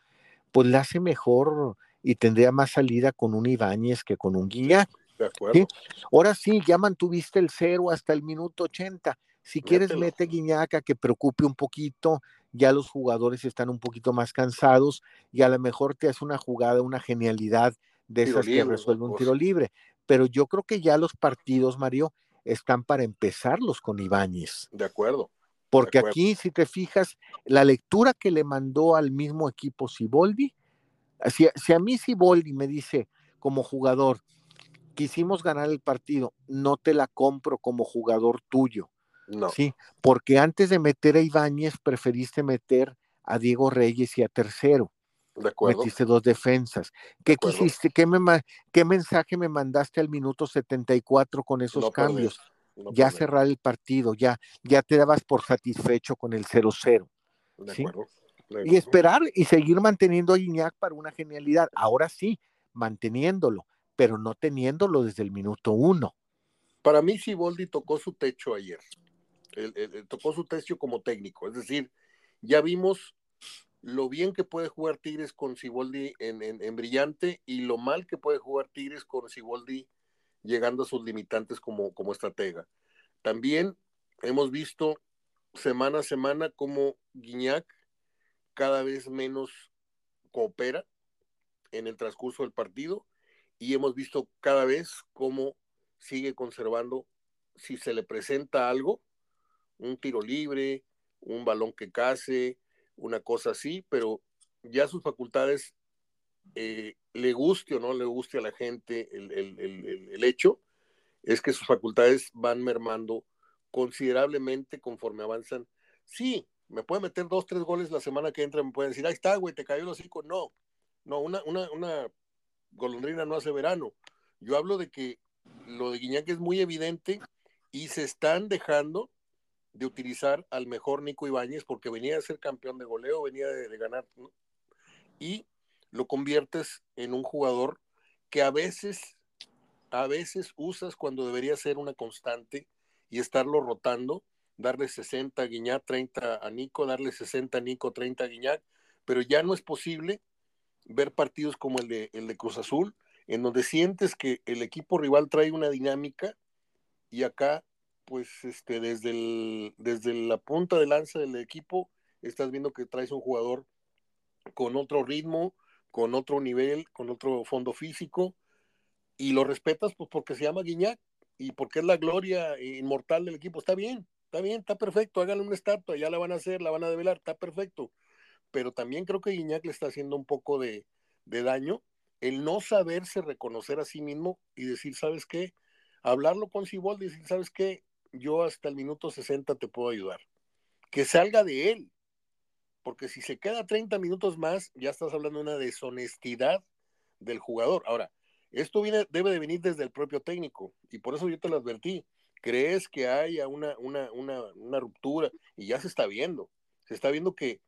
pues la hace mejor y tendría más salida con un Ibáñez que con un Guiñac. De acuerdo. Ahora sí, ya mantuviste el cero hasta el minuto 80. Si quieres, mete Guiñaca que preocupe un poquito, ya los jugadores están un poquito más cansados y a lo mejor te hace una jugada, una genialidad de esas que resuelve un tiro libre. Pero yo creo que ya los partidos, Mario, están para empezarlos con Ibáñez. De acuerdo. Porque aquí, si te fijas, la lectura que le mandó al mismo equipo Siboldi, si, si a mí Siboldi me dice como jugador, quisimos ganar el partido, no te la compro como jugador tuyo. No. Sí, porque antes de meter a Ibáñez preferiste meter a Diego Reyes y a Tercero. De. Metiste dos defensas. ¿Qué quisiste? ¿Qué, me, ¿Qué mensaje me mandaste al minuto 74 con esos cambios? ya cerrar el partido, ya, ya te dabas por satisfecho con el 0-0. ¿sí? Y esperar y seguir manteniendo a Iñak para una genialidad. Ahora sí, manteniéndolo, pero no teniéndolo desde el minuto uno. Para mí, Siboldi tocó su techo ayer. tocó su techo como técnico. Es decir, ya vimos lo bien que puede jugar Tigres con Siboldi en, brillante y lo mal que puede jugar Tigres con Siboldi llegando a sus limitantes como, como estratega. También hemos visto semana a semana cómo Guiñac cada vez menos coopera en el transcurso del partido y hemos visto cada vez cómo sigue conservando, si se le presenta algo, un tiro libre, un balón que case, una cosa así, pero ya sus facultades, eh, le guste o no le guste a la gente el, hecho, es que sus facultades van mermando considerablemente conforme avanzan. Sí, me puede meter dos, tres goles la semana que entra, me pueden decir, ahí está, güey, te cayó el hocico. No, no, una, una, una golondrina no hace verano. Yo hablo de que lo de Guiñac es muy evidente y se están dejando de utilizar al mejor Nico Ibáñez porque venía a ser campeón de goleo, venía de, ganar, y lo conviertes en un jugador que a veces, a veces usas cuando debería ser una constante y estarlo rotando, darle 60 a Guiñac, 30 a Nico, darle 60 a Nico, 30 a Guiñac, pero ya no es posible ver partidos como el de, el de Cruz Azul, en donde sientes que el equipo rival trae una dinámica y acá pues este, desde, el, desde la punta de lanza del equipo, estás viendo que traes un jugador con otro ritmo, con otro nivel, con otro fondo físico, y lo respetas pues porque se llama Guiñac y porque es la gloria inmortal del equipo. Está bien, está bien, está perfecto, háganle una estatua, ya la van a hacer, la van a develar, está perfecto. Pero también creo que Guiñac le está haciendo un poco de, de daño el no saberse reconocer a sí mismo y decir, ¿sabes qué? Hablarlo con Ciboldi y decir, ¿sabes qué? Yo hasta el minuto 60 te puedo ayudar. Que salga de él. Porque si se queda 30 minutos más, ya estás hablando de una deshonestidad del jugador. Ahora, esto viene, debe de venir desde el propio técnico. Y por eso yo te lo advertí. ¿Crees que haya una, una, una, una ruptura? Y ya se está viendo. Se está viendo que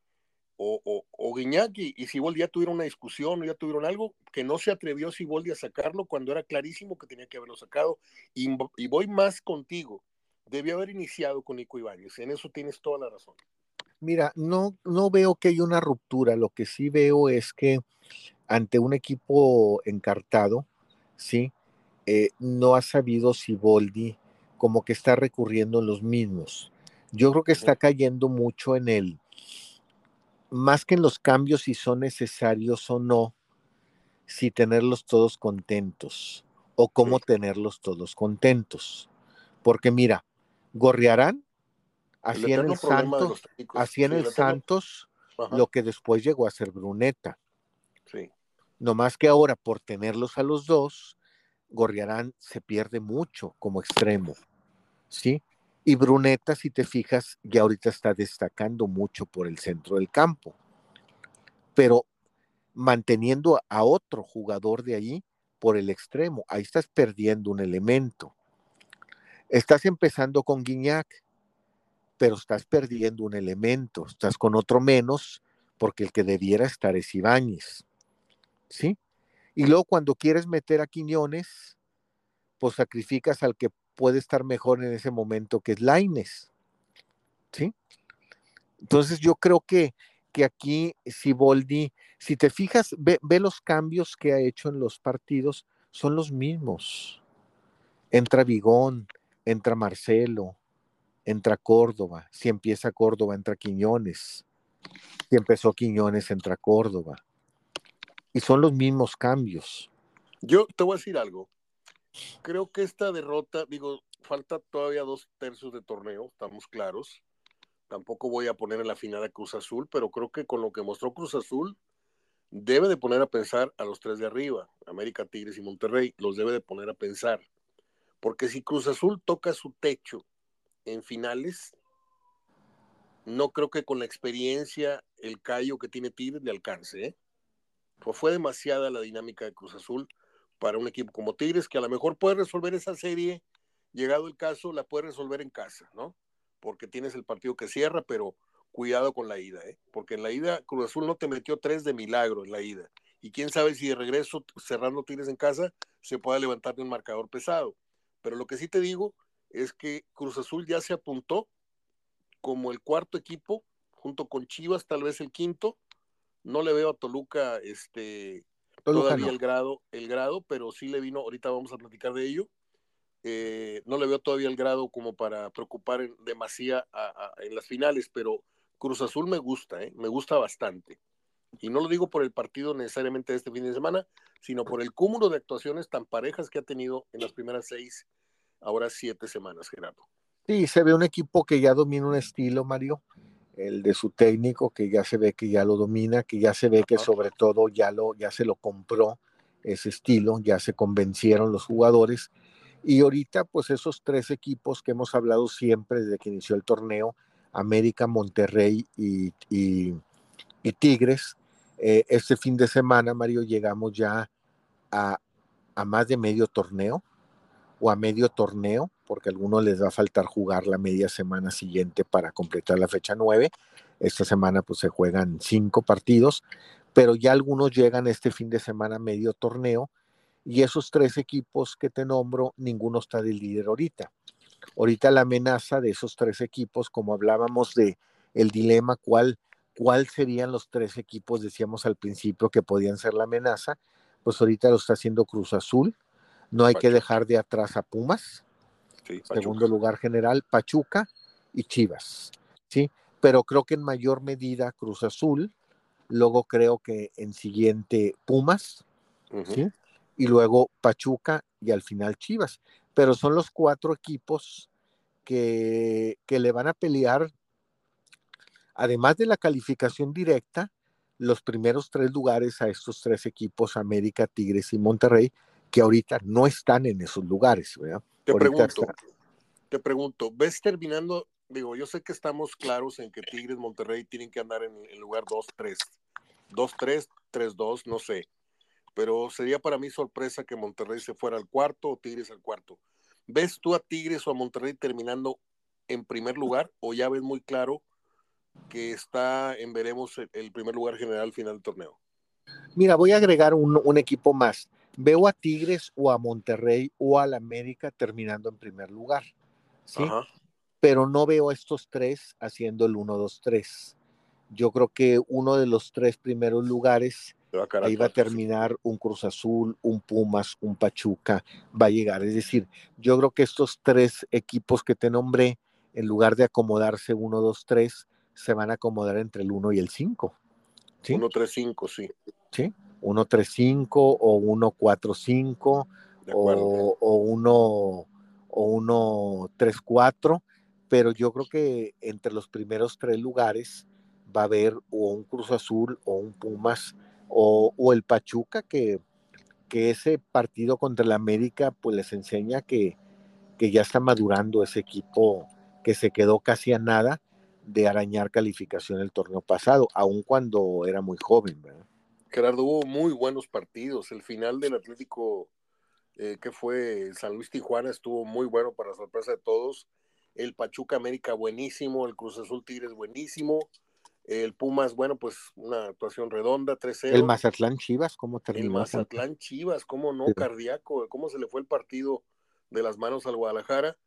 o, o, o y, y Siboldi ya tuvieron una discusión o ya tuvieron algo que no se atrevió Siboldi a sacarlo cuando era clarísimo que tenía que haberlo sacado. Y voy más contigo debió haber iniciado con Nico Ibáñez. En eso tienes toda la razón. Mira, no, no veo que haya una ruptura. Lo que sí veo es que ante un equipo encartado, sí, eh, no ha sabido si Boldi como que está recurriendo a los mismos. Yo creo que está cayendo mucho en el, más que en los cambios si son necesarios o no, si tenerlos todos contentos o cómo tenerlos todos contentos. Porque mira, Gorriarán así en el Santos, así en el, Santos, lo que después llegó a ser Bruneta. Sí. No más que ahora, por tenerlos a los dos, Gorriarán se pierde mucho como extremo. ¿Sí? Y Bruneta, si te fijas, ya ahorita está destacando mucho por el centro del campo. Pero manteniendo a otro jugador de ahí por el extremo, ahí estás perdiendo un elemento. Estás empezando con Guiñac, pero estás perdiendo un elemento, estás con otro menos, porque el que debiera estar es Ibáñez. ¿Sí? Y luego cuando quieres meter a Quiñones, pues sacrificas al que puede estar mejor en ese momento, que es Laines. ¿Sí? Entonces yo creo que, que aquí Siboldi, si te fijas, ve, ve los cambios que ha hecho en los partidos, son los mismos. Entra Vigón, entra Marcelo, entra Córdoba, si empieza Córdoba, entra Quiñones, si empezó Quiñones, entra Córdoba. Y son los mismos cambios. Yo te voy a decir algo. Creo que esta derrota, digo, falta todavía dos tercios de torneo, estamos claros. Tampoco voy a poner en la final a Cruz Azul, pero creo que con lo que mostró Cruz Azul, debe de poner a pensar a los tres de arriba, América, Tigres y Monterrey, los debe de poner a pensar. Porque si Cruz Azul toca su techo en finales, no creo que con la experiencia, el callo que tiene Tigres le alcance. ¿eh? Pues fue demasiada la dinámica de Cruz Azul para un equipo como Tigres, que a lo mejor puede resolver esa serie, llegado el caso, la puede resolver en casa, ¿no? Porque tienes el partido que cierra, pero cuidado con la ida, ¿eh? Porque en la ida Cruz Azul no te metió tres de milagro en la ida. Y quién sabe si de regreso, cerrando Tigres en casa, se pueda levantar un marcador pesado. Pero lo que sí te digo es que Cruz Azul ya se apuntó como el cuarto equipo, junto con Chivas, tal vez el quinto. No le veo a Toluca este, todavía el grado, el grado, pero sí le vino, ahorita vamos a platicar de ello. Eh, no le veo todavía el grado como para preocupar en demasía en las finales, pero Cruz Azul me gusta, ¿eh? me gusta bastante. Y no lo digo por el partido necesariamente de este fin de semana, sino por el cúmulo de actuaciones tan parejas que ha tenido en las primeras seis ahora siete semanas, Gerardo. Sí, se ve un equipo que ya domina un estilo, Mario, el de su técnico, que ya se ve que ya lo domina, que ya se ve que sobre todo ya, lo, ya se lo compró ese estilo, ya se convencieron los jugadores. Y ahorita, pues esos tres equipos que hemos hablado siempre desde que inició el torneo, América, Monterrey y, Tigres, eh, este fin de semana, Mario, llegamos ya a, más de medio torneo o a medio torneo, porque a algunos les va a faltar jugar la media semana siguiente para completar la fecha 9. Esta semana pues se juegan cinco partidos, pero ya algunos llegan este fin de semana a medio torneo y esos tres equipos que te nombro, ninguno está de líder ahorita. Ahorita la amenaza de esos tres equipos, como hablábamos de el dilema, cuál, cuál serían los tres equipos, decíamos al principio que podían ser la amenaza, pues ahorita lo está haciendo Cruz Azul, no hay que dejar de atrás a Pumas, segundo lugar general, Pachuca y Chivas, ¿sí? Pero creo que en mayor medida Cruz Azul, luego creo que en siguiente Pumas, ¿sí? Y luego Pachuca y al final Chivas. Pero son los cuatro equipos que, que le van a pelear, además de la calificación directa, los primeros tres lugares a estos tres equipos, América, Tigres y Monterrey, que ahorita no están en esos lugares. Te pregunto, te pregunto, ¿ves terminando? Digo, yo sé que estamos claros en que Tigres, Monterrey tienen que andar en el lugar 2-3, 2-3, 3-2, no sé. Pero sería para mí sorpresa que Monterrey se fuera al cuarto o Tigres al cuarto. ¿Ves tú a Tigres o a Monterrey terminando en primer lugar o ya ves muy claro que está en veremos el, primer lugar general al final del torneo? Mira, voy a agregar un, un equipo más veo a Tigres o a Monterrey o al América terminando en primer lugar, ¿sí? Pero no veo a estos tres haciendo el 1-2-3. Yo creo que uno de los tres primeros lugares ahí va a terminar un Cruz Azul, un Pumas, un Pachuca, va a llegar. Es decir, yo creo que estos tres equipos que te nombré, en lugar de acomodarse 1, 2, 3, se van a acomodar entre el 1 y el 5. ¿sí? 1, 3, 5, sí. Sí. 1-3-5 o 1-4-5 o, o 1 o 1-3-4, pero yo creo que entre los primeros tres lugares va a haber o un Cruz Azul o un Pumas o, o el Pachuca que, que ese partido contra el América pues les enseña que, que ya está madurando ese equipo que se quedó casi a nada de arañar calificación el torneo pasado, aun cuando era muy joven. ¿verdad? Gerardo, hubo muy buenos partidos. El final del Atlético, eh, que fue San Luis Tijuana, estuvo muy bueno para sorpresa de todos. El Pachuca América, buenísimo. El Cruz Azul Tigres, buenísimo. El Pumas, bueno, pues una actuación redonda, 3-0. El Mazatlán Chivas, ¿cómo terminó? El Mazatlán Chivas, ¿cómo no? Sí. Cardíaco, ¿cómo se le fue el partido de las manos al Guadalajara?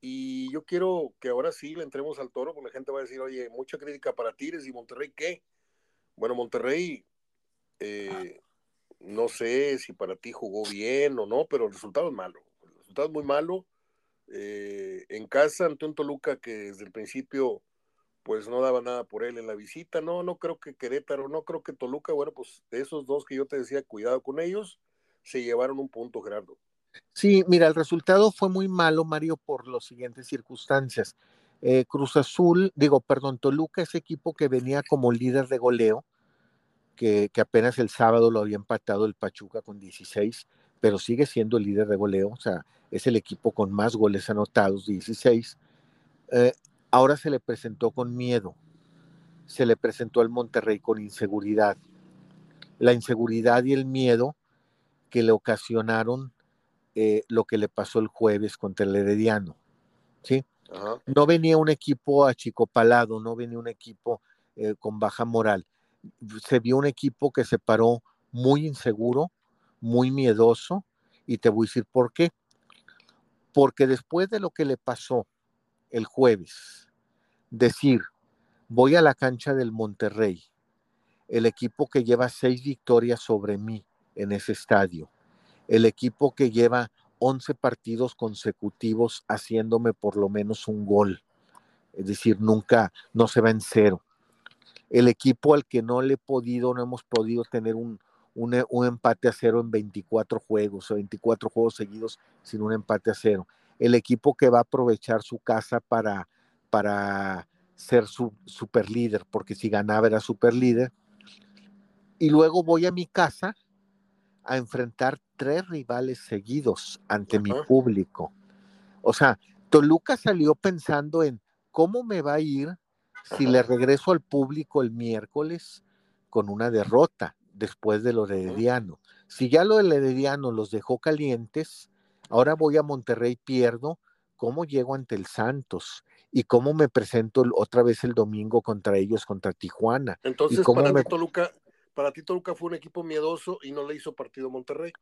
Y yo quiero que ahora sí le entremos al toro, porque la gente va a decir, oye, mucha crítica para Tigres y Monterrey, ¿qué? Bueno, Monterrey, eh, no sé si para ti jugó bien o no, pero el resultado es malo. El resultado es muy malo. Eh, en casa, ante un Toluca que desde el principio pues no daba nada por él en la visita. No, no creo que Querétaro, no creo que Toluca, bueno, pues de esos dos que yo te decía, cuidado con ellos, se llevaron un punto, Gerardo. Sí, mira, el resultado fue muy malo, Mario, por las siguientes circunstancias. Eh, Cruz Azul, digo, perdón, Toluca, ese equipo que venía como líder de goleo, que, que, apenas el sábado lo había empatado el Pachuca con 16, pero sigue siendo el líder de goleo, o sea, es el equipo con más goles anotados, 16. Eh, ahora se le presentó con miedo, se le presentó al Monterrey con inseguridad. La inseguridad y el miedo que le ocasionaron eh, lo que le pasó el jueves contra el Herediano. ¿sí? Ajá. No venía un equipo achicopalado, no venía un equipo eh, con baja moral. Se vio un equipo que se paró muy inseguro, muy miedoso, y te voy a decir por qué. Porque después de lo que le pasó el jueves, decir, voy a la cancha del Monterrey, el equipo que lleva seis victorias sobre mí en ese estadio, el equipo que lleva 11 partidos consecutivos haciéndome por lo menos un gol, es decir, nunca, no se va en cero. El equipo al que no le he podido, no hemos podido tener un, un, un empate a cero en 24 juegos o 24 juegos seguidos sin un empate a cero. El equipo que va a aprovechar su casa para, para ser su super líder, porque si ganaba era super líder. Y luego voy a mi casa a enfrentar tres rivales seguidos ante uh -huh. mi público. O sea, Toluca salió pensando en cómo me va a ir si le regreso al público el miércoles con una derrota después de lo de Herediano. Si ya lo del Herediano los dejó calientes, ahora voy a Monterrey, pierdo, ¿cómo llego ante el Santos? ¿Y cómo me presento otra vez el domingo contra ellos, contra Tijuana? Entonces, ¿Y cómo para, me... Toluca, para ti Toluca fue un equipo miedoso y no le hizo partido a Monterrey.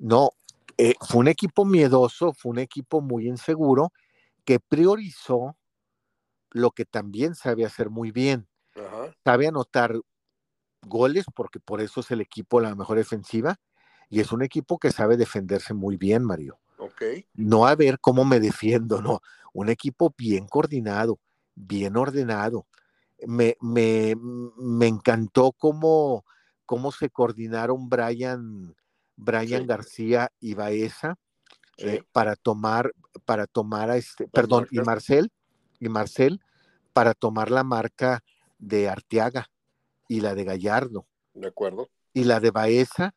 No, eh, fue un equipo miedoso, fue un equipo muy inseguro que priorizó lo que también sabe hacer muy bien. Ajá. Sabe anotar goles, porque por eso es el equipo la mejor defensiva, y es un equipo que sabe defenderse muy bien, Mario. Okay. No a ver cómo me defiendo, no. Un equipo bien coordinado, bien ordenado. Me, me, me encantó cómo, cómo se coordinaron Brian, Brian sí. García y Baeza sí. eh, para tomar, para tomar a este, perdón, y Marcel, y Marcel, para tomar la marca de Arteaga y la de Gallardo. De acuerdo. Y la de Baeza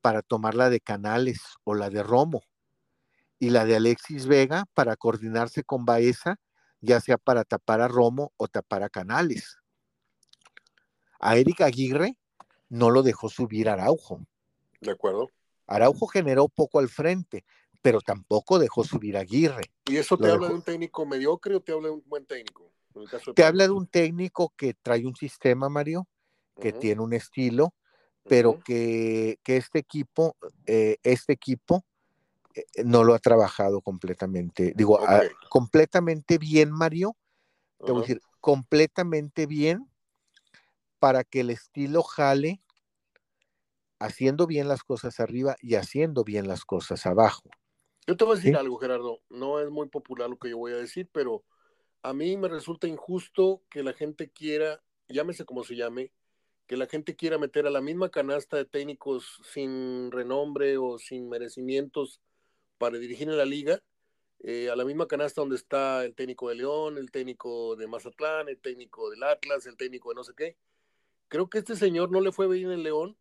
para tomar la de Canales o la de Romo. Y la de Alexis Vega para coordinarse con Baeza, ya sea para tapar a Romo o tapar a Canales. A Eric Aguirre no lo dejó subir Araujo. De acuerdo. Araujo generó poco al frente, pero tampoco dejó subir a Aguirre. ¿Y eso te lo habla dejó... de un técnico mediocre o te habla de un buen técnico? De te habla de un técnico que trae un sistema, Mario, que uh -huh. tiene un estilo, pero uh -huh. que, que, este equipo, eh, este equipo eh, no lo ha trabajado completamente. Digo, okay. a, completamente bien, Mario. Te uh -huh. voy a decir, completamente bien para que el estilo jale haciendo bien las cosas arriba y haciendo bien las cosas abajo. Yo te voy a decir ¿Sí? algo, Gerardo. No es muy popular lo que yo voy a decir, pero a mí me resulta injusto que la gente quiera, llámese como se llame, que la gente quiera meter a la misma canasta de técnicos sin renombre o sin merecimientos para dirigir en la liga, eh, a la misma canasta donde está el técnico de León, el técnico de Mazatlán, el técnico del Atlas, el técnico de no sé qué. Creo que este señor no le fue bien en León,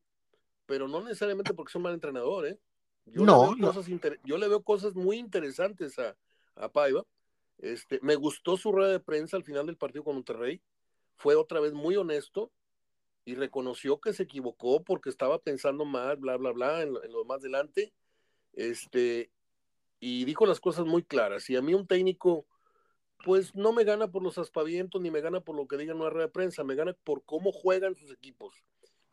pero no necesariamente porque es un mal entrenador, ¿eh? Yo no, le veo Cosas yo le veo cosas muy interesantes a, a Paiva. Este, me gustó su rueda de prensa al final del partido con Monterrey. Fue otra vez muy honesto y reconoció que se equivocó porque estaba pensando mal, bla, bla, bla, en lo, más adelante. Este, y dijo las cosas muy claras. Y a mí un técnico, pues no me gana por los aspavientos ni me gana por lo que diga en una rueda de prensa, me gana por cómo juegan sus equipos.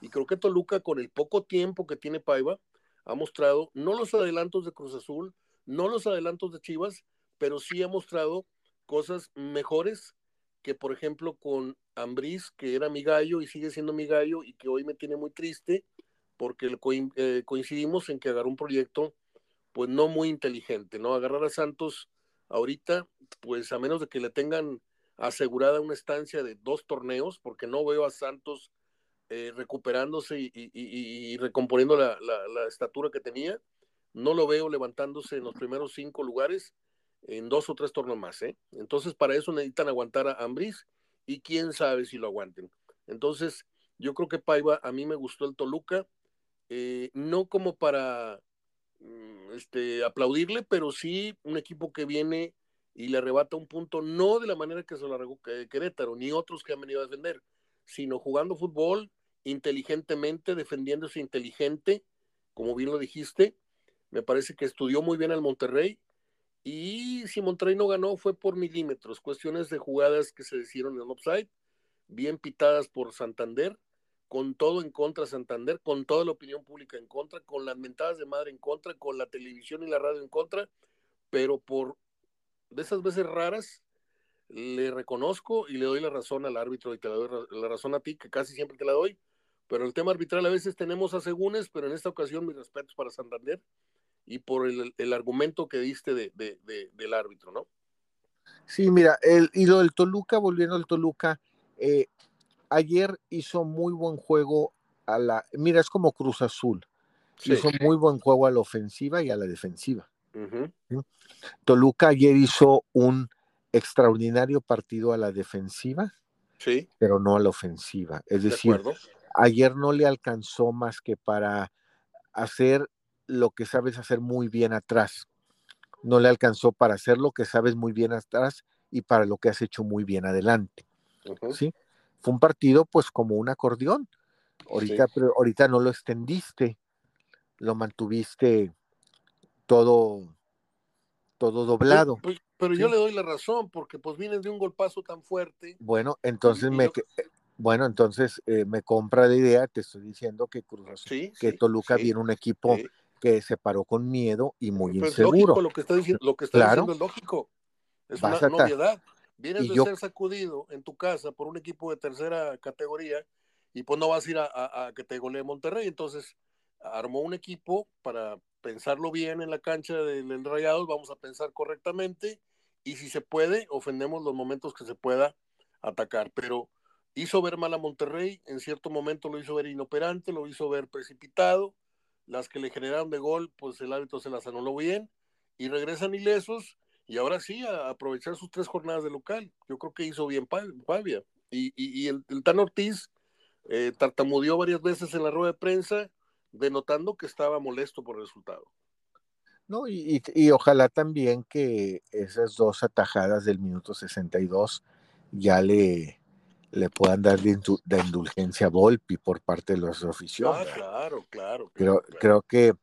Y creo que Toluca, con el poco tiempo que tiene Paiva, ha mostrado no los adelantos de Cruz Azul, no los adelantos de Chivas, pero sí ha mostrado cosas mejores que, por ejemplo, con Ambriz, que era mi gallo y sigue siendo mi gallo y que hoy me tiene muy triste porque eh, coincidimos en que agarró un proyecto pues no muy inteligente, ¿no? Agarrar a Santos ahorita, pues a menos de que le tengan asegurada una estancia de dos torneos, porque no veo a Santos eh, recuperándose y, recomponiendo la, estatura que tenía, no lo veo levantándose en los primeros cinco lugares en dos o tres torneos más, ¿eh? Entonces, para eso necesitan aguantar a Ambris y quién sabe si lo aguanten. Entonces, yo creo que Paiva, a mí me gustó el Toluca, eh, no como para este, aplaudirle, pero sí un equipo que viene y le arrebata un punto, no de la manera que se lo arregó Querétaro, ni otros que han venido a defender, sino jugando fútbol inteligentemente, defendiéndose inteligente, como bien lo dijiste. Me parece que estudió muy bien al Monterrey y si Monterrey no ganó fue por milímetros, cuestiones de jugadas que se hicieron en offside, bien pitadas por Santander, con todo en contra Santander, con toda la opinión pública en contra, con las mentadas de madre en contra, con la televisión y la radio en contra, pero por de esas veces raras le reconozco y le doy la razón al árbitro y te la doy la razón a ti, que casi siempre te la doy, pero el tema arbitral a veces tenemos asegúnes, pero en esta ocasión mis respetos para Santander y por el, argumento que diste de, del árbitro, ¿no? Sí, mira, el, y lo del Toluca, volviendo al Toluca, eh, ayer hizo muy buen juego a la, mira, es como Cruz Azul, hizo muy buen juego a la ofensiva y a la defensiva. Toluca ayer hizo un extraordinario partido a la defensiva, sí. pero no a la ofensiva. Es decir, ayer no le alcanzó más que para hacer lo que sabes hacer muy bien atrás. No le alcanzó para hacer lo que sabes muy bien atrás y para lo que has hecho muy bien adelante. ¿sí? Fue un partido pues como un acordeón. Ahorita, pero ahorita no lo extendiste, lo mantuviste todo, todo doblado. Pues, pero yo le doy la razón, porque pues vienes de un golpazo tan fuerte. Bueno, entonces me, bueno, entonces eh, me compra la idea, te estoy diciendo que Cruz que Toluca viene un equipo que se paró con miedo y muy pues inseguro. lo que está diciendo, lo que está diciendo es lógico. Es una novedad. Vienes de ser sacudido en tu casa por un equipo de tercera categoría y pues no vas a ir a, que te golee Monterrey. Entonces armó un equipo para pensarlo bien en la cancha del, Rayados, vamos a pensar correctamente y si se puede, ofendemos los momentos que se pueda atacar. Pero hizo ver mal a Monterrey, en cierto momento lo hizo ver inoperante, lo hizo ver precipitado, las que le generaron de gol, pues el árbitro se las anuló bien y regresan ilesos y ahora sí a aprovechar sus tres jornadas de local. Yo creo que hizo bien Pavia. Y, y, el, Tan Ortiz eh, tartamudeó varias veces en la rueda de prensa, denotando que estaba molesto por el resultado. No, y, y, ojalá también que esas dos atajadas del minuto 62 ya le, le puedan dar de, indulgencia a Volpi por parte de los aficionados. Ah, claro, claro. Creo, creo que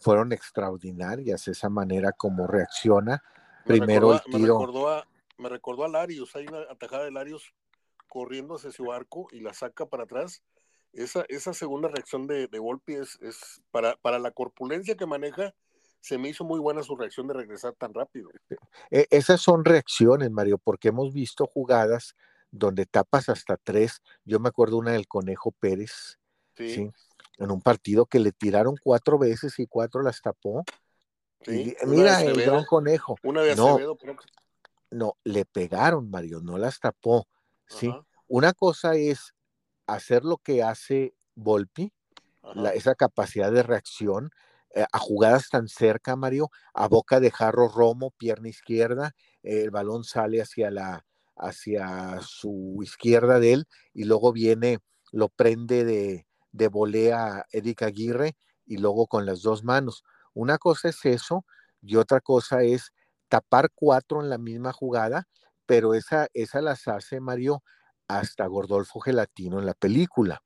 fueron extraordinarias esa manera como reacciona. Primero el tiro. Me recordó, a, me recordó a Larios, hay una atajada de Larios corriendo hacia su arco y la saca para atrás. Esa, esa segunda reacción de, de Volpi es, es para, para la corpulencia que maneja, se me hizo muy buena su reacción de regresar tan rápido. E, esas son reacciones, Mario, porque hemos visto jugadas donde tapas hasta tres. Yo me acuerdo una del Conejo Pérez, sí. en un partido que le tiraron cuatro veces y cuatro las tapó. Mira el gran conejo. Una de Acevedo, no, no, le pegaron, Mario, no las tapó. ¿sí? Una cosa es hacer lo que hace Volpi, esa capacidad de reacción, eh, a jugadas tan cerca, Mario, a boca de jarro Romo, pierna izquierda, el balón sale hacia la hacia su izquierda de él y luego viene, lo prende de, de volea Eric Aguirre y luego con las dos manos. Una cosa es eso y otra cosa es tapar cuatro en la misma jugada, pero esa, esa las hace Mario hasta Gordolfo Gelatino en la película,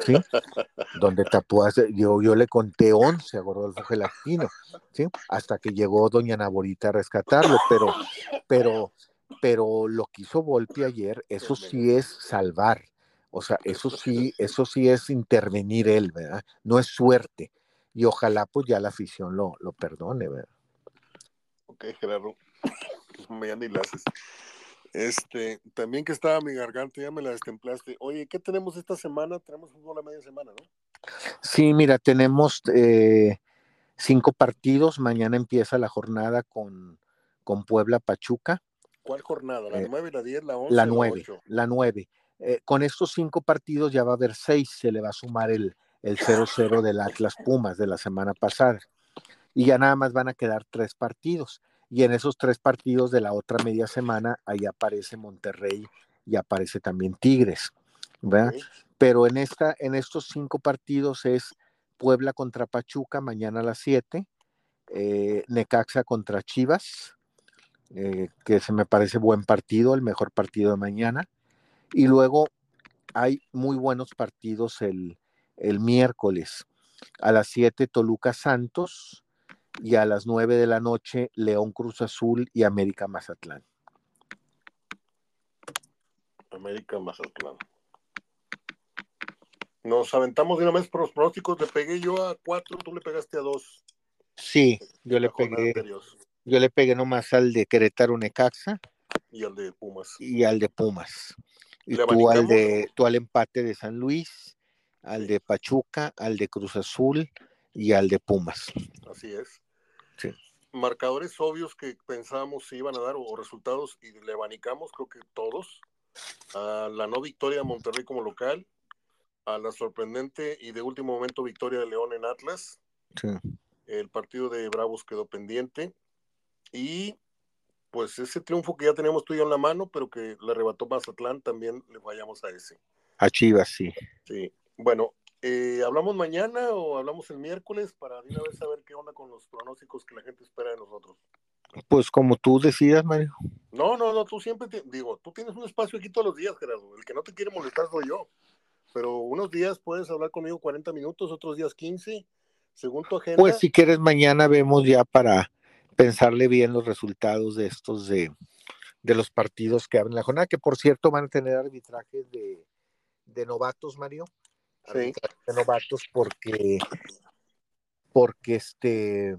¿sí? Donde tapó, yo, yo le conté 11 a Gordolfo Gelatino, ¿sí? Hasta que llegó doña Naborita a rescatarlo, pero, pero, pero lo que hizo Volpi ayer, eso sí es salvar, o sea, eso sí, eso sí es intervenir él, ¿verdad? No es suerte, y ojalá pues ya la afición lo, lo perdone, ¿verdad? Ok, Gerardo, me ni haces. Este, también que estaba mi garganta, ya me la destemplaste. Oye, ¿qué tenemos esta semana? Tenemos fútbol a media semana, ¿no? Sí, mira, tenemos eh, cinco partidos. Mañana empieza la jornada con, con Puebla Pachuca. ¿Cuál jornada? ¿La 9, eh, la 10, la 11? La 9, la 9. Eh, con estos cinco partidos ya va a haber seis, se le va a sumar el, el 0-0 del Atlas Pumas de la semana pasada. Y ya nada más van a quedar tres partidos y en esos tres partidos de la otra media semana, ahí aparece Monterrey y aparece también Tigres, ¿verdad? Pero en, esta, en estos cinco partidos es Puebla contra Pachuca mañana a las 7, eh, Necaxa contra Chivas, eh, que se me parece buen partido, el mejor partido de mañana, y luego hay muy buenos partidos el, el miércoles. A las 7 Toluca Santos, y a las 9 de la noche León Cruz Azul y América Mazatlán. América Mazatlán. Nos aventamos de una vez por los pronósticos, le pegué yo a cuatro, tú le pegaste a dos. Sí, yo le pegué. Yo le pegué nomás al de Querétaro Necaxa. Y al de Pumas. Y al de Pumas. Y tú al de tú al empate de San Luis, al de Pachuca, al de Cruz Azul y al de Pumas. Así es marcadores obvios que pensábamos si iban a dar o, resultados y le abanicamos, creo que todos, a la no victoria de Monterrey como local, a la sorprendente y de último momento victoria de León en Atlas. El partido de Bravos quedó pendiente y pues ese triunfo que ya tenemos tú y yo en la mano, pero que le arrebató Mazatlán, también le vayamos a ese. A Chivas, sí. Sí. Bueno, eh, ¿Hablamos mañana o hablamos el miércoles para de una vez saber qué onda con los pronósticos que la gente espera de nosotros? Pues como tú decidas, Mario. No, no, no, tú siempre, te, digo, tú tienes un espacio aquí todos los días, Gerardo. El que no te quiere molestar soy yo. Pero unos días puedes hablar conmigo 40 minutos, otros días 15, según tu agenda. Pues si quieres, mañana vemos ya para pensarle bien los resultados de estos de, de los partidos que abren la jornada, que por cierto van a tener arbitrajes de, de novatos, Mario de novatos porque, porque este,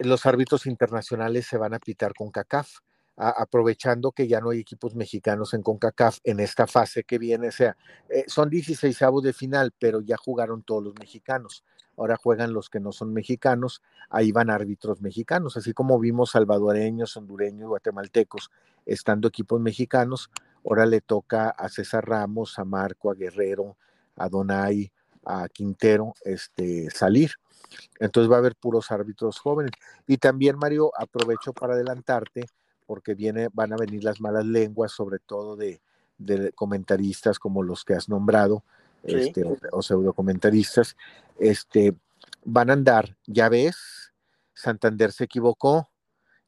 los árbitros internacionales se van a pitar con CACAF, aprovechando que ya no hay equipos mexicanos en CONCACAF en esta fase que viene. O sea, eh, son 16 de final, pero ya jugaron todos los mexicanos. Ahora juegan los que no son mexicanos, ahí van árbitros mexicanos, así como vimos salvadoreños, hondureños, guatemaltecos, estando equipos mexicanos, ahora le toca a César Ramos, a Marco, a Guerrero, a Donay, a Quintero, este, salir. Entonces va a haber puros árbitros jóvenes. Y también, Mario, aprovecho para adelantarte, porque viene, van a venir las malas lenguas, sobre todo de, comentaristas como los que has nombrado, este, o, pseudo comentaristas, este, van a andar, ya ves, Santander se equivocó,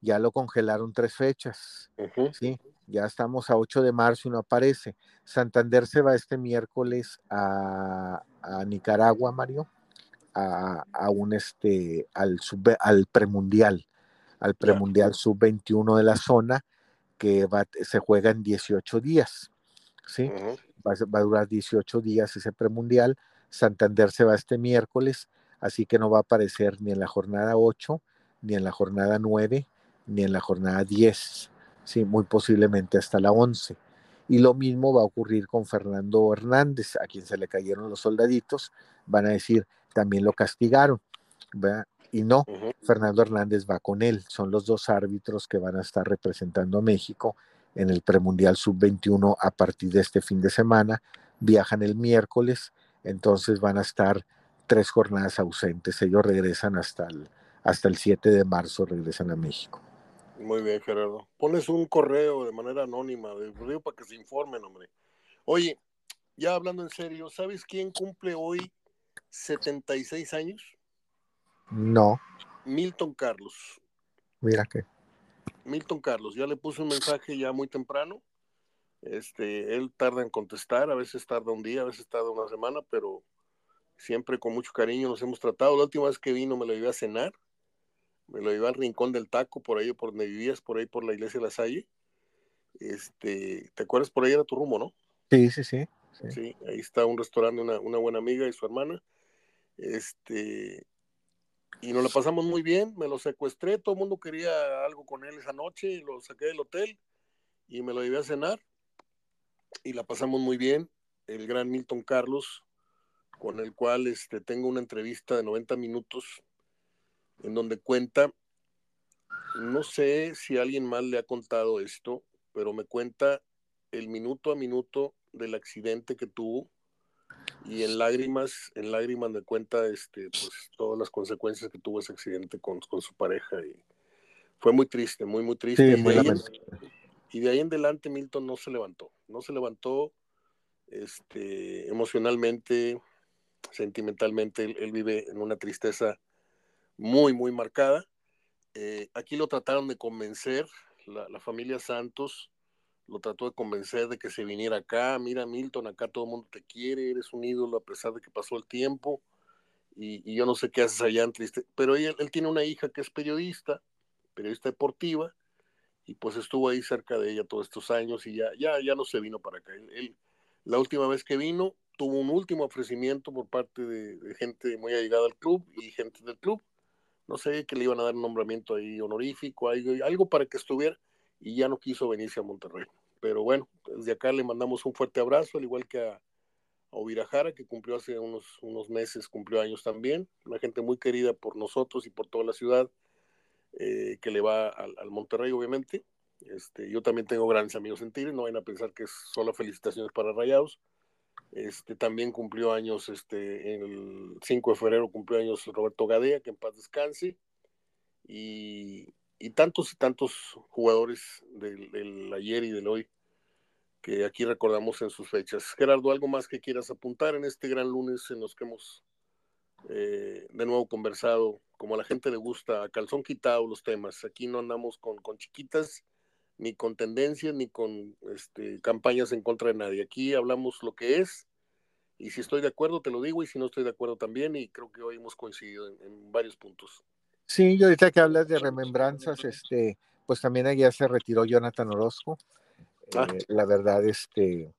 ya lo congelaron tres fechas, ¿sí? Ya estamos a 8 de marzo y no aparece. Santander se va este miércoles a, Nicaragua, Mario, a, un este, al, al premundial, al premundial sub-21 de la zona, que va, se juega en 18 días. ¿sí? va, va, a durar 18 días ese premundial. Santander se va este miércoles, así que no va a aparecer ni en la jornada 8, ni en la jornada 9, ni en la jornada 10 sí, muy posiblemente hasta la 11. Y lo mismo va a ocurrir con Fernando Hernández, a quien se le cayeron los soldaditos, van a decir, también lo castigaron, Y no, Fernando Hernández va con él, son los dos árbitros que van a estar representando a México en el premundial sub-21 a partir de este fin de semana, viajan el miércoles, entonces van a estar tres jornadas ausentes. Ellos regresan hasta el, hasta el 7 de marzo, regresan a México. Muy bien, Gerardo. Pones un correo de manera anónima, de para que se informen, hombre. Oye, ya hablando en serio, ¿sabes quién cumple hoy 76 años? No. Milton Carlos. Mira qué. Milton Carlos, ya le puse un mensaje ya muy temprano. Este, él tarda en contestar, a veces tarda un día, a veces tarda una semana, pero siempre con mucho cariño nos hemos tratado. La última vez que vino me lo llevé a cenar, me lo llevé al rincón del taco, por ahí, por donde vivías, por ahí por la iglesia de la Salle. Este, ¿te acuerdas por ahí era tu rumbo, no? Sí, sí, sí. Sí, ahí está un restaurante, una, una buena amiga y su hermana. Este, y nos la pasamos muy bien, me lo secuestré, todo el mundo quería algo con él esa noche, lo saqué del hotel y me lo llevé a cenar y la pasamos muy bien. El gran Milton Carlos, con el cual este, tengo una entrevista de 90 minutos en donde cuenta, no sé si alguien más le ha contado esto, pero me cuenta el minuto a minuto del accidente que tuvo y en lágrimas, en lágrimas me cuenta este, pues, todas las consecuencias que tuvo ese accidente con, su pareja y fue muy triste, muy, muy triste. y, de ahí en, y, de ahí en, adelante Milton no se levantó, no se levantó este, emocionalmente, sentimentalmente, él, vive en una tristeza muy, muy marcada. Eh, aquí lo trataron de convencer, la, familia Santos, lo trató de convencer de que se viniera acá, mira Milton, acá todo el mundo te quiere, eres un ídolo a pesar de que pasó el tiempo y, yo no sé qué haces allá en triste, pero él, él, tiene una hija que es periodista, periodista deportiva y pues estuvo ahí cerca de ella todos estos años y ya, ya, ya no se vino para acá. Él, la última vez que vino tuvo un último ofrecimiento por parte de gente muy allegada al club y gente del club, no sé, que le iban a dar un nombramiento ahí honorífico, algo, algo para que estuviera y ya no quiso venirse a Monterrey. Pero bueno, desde acá le mandamos un fuerte abrazo, al igual que a, a que cumplió hace unos, unos meses, cumplió años también. Una gente muy querida por nosotros y por toda la ciudad, eh, que le va al, Monterrey, obviamente. Este, yo también tengo grandes amigos en Tigres, no vayan a pensar que es solo felicitaciones para Rayados. Este, también cumplió años, este, el 5 de febrero cumplió años Roberto Gadea, que en paz descanse. Y, y tantos y tantos jugadores del, ayer y del hoy que aquí recordamos en sus fechas. Gerardo, ¿algo más que quieras apuntar en este gran lunes en los que hemos eh, de nuevo conversado? Como a la gente le gusta, a calzón quitado los temas. Aquí no andamos con, con chiquitas, ni con tendencias, ni con este, campañas en contra de nadie. Aquí hablamos lo que es, y si estoy de acuerdo te lo digo, y si no estoy de acuerdo también, y creo que hoy hemos coincidido en varios puntos. Sí, yo ahorita que hablas de remembranzas, este, pues también allá se retiró Jonathan Orozco. Ah. Eh, la verdad, este,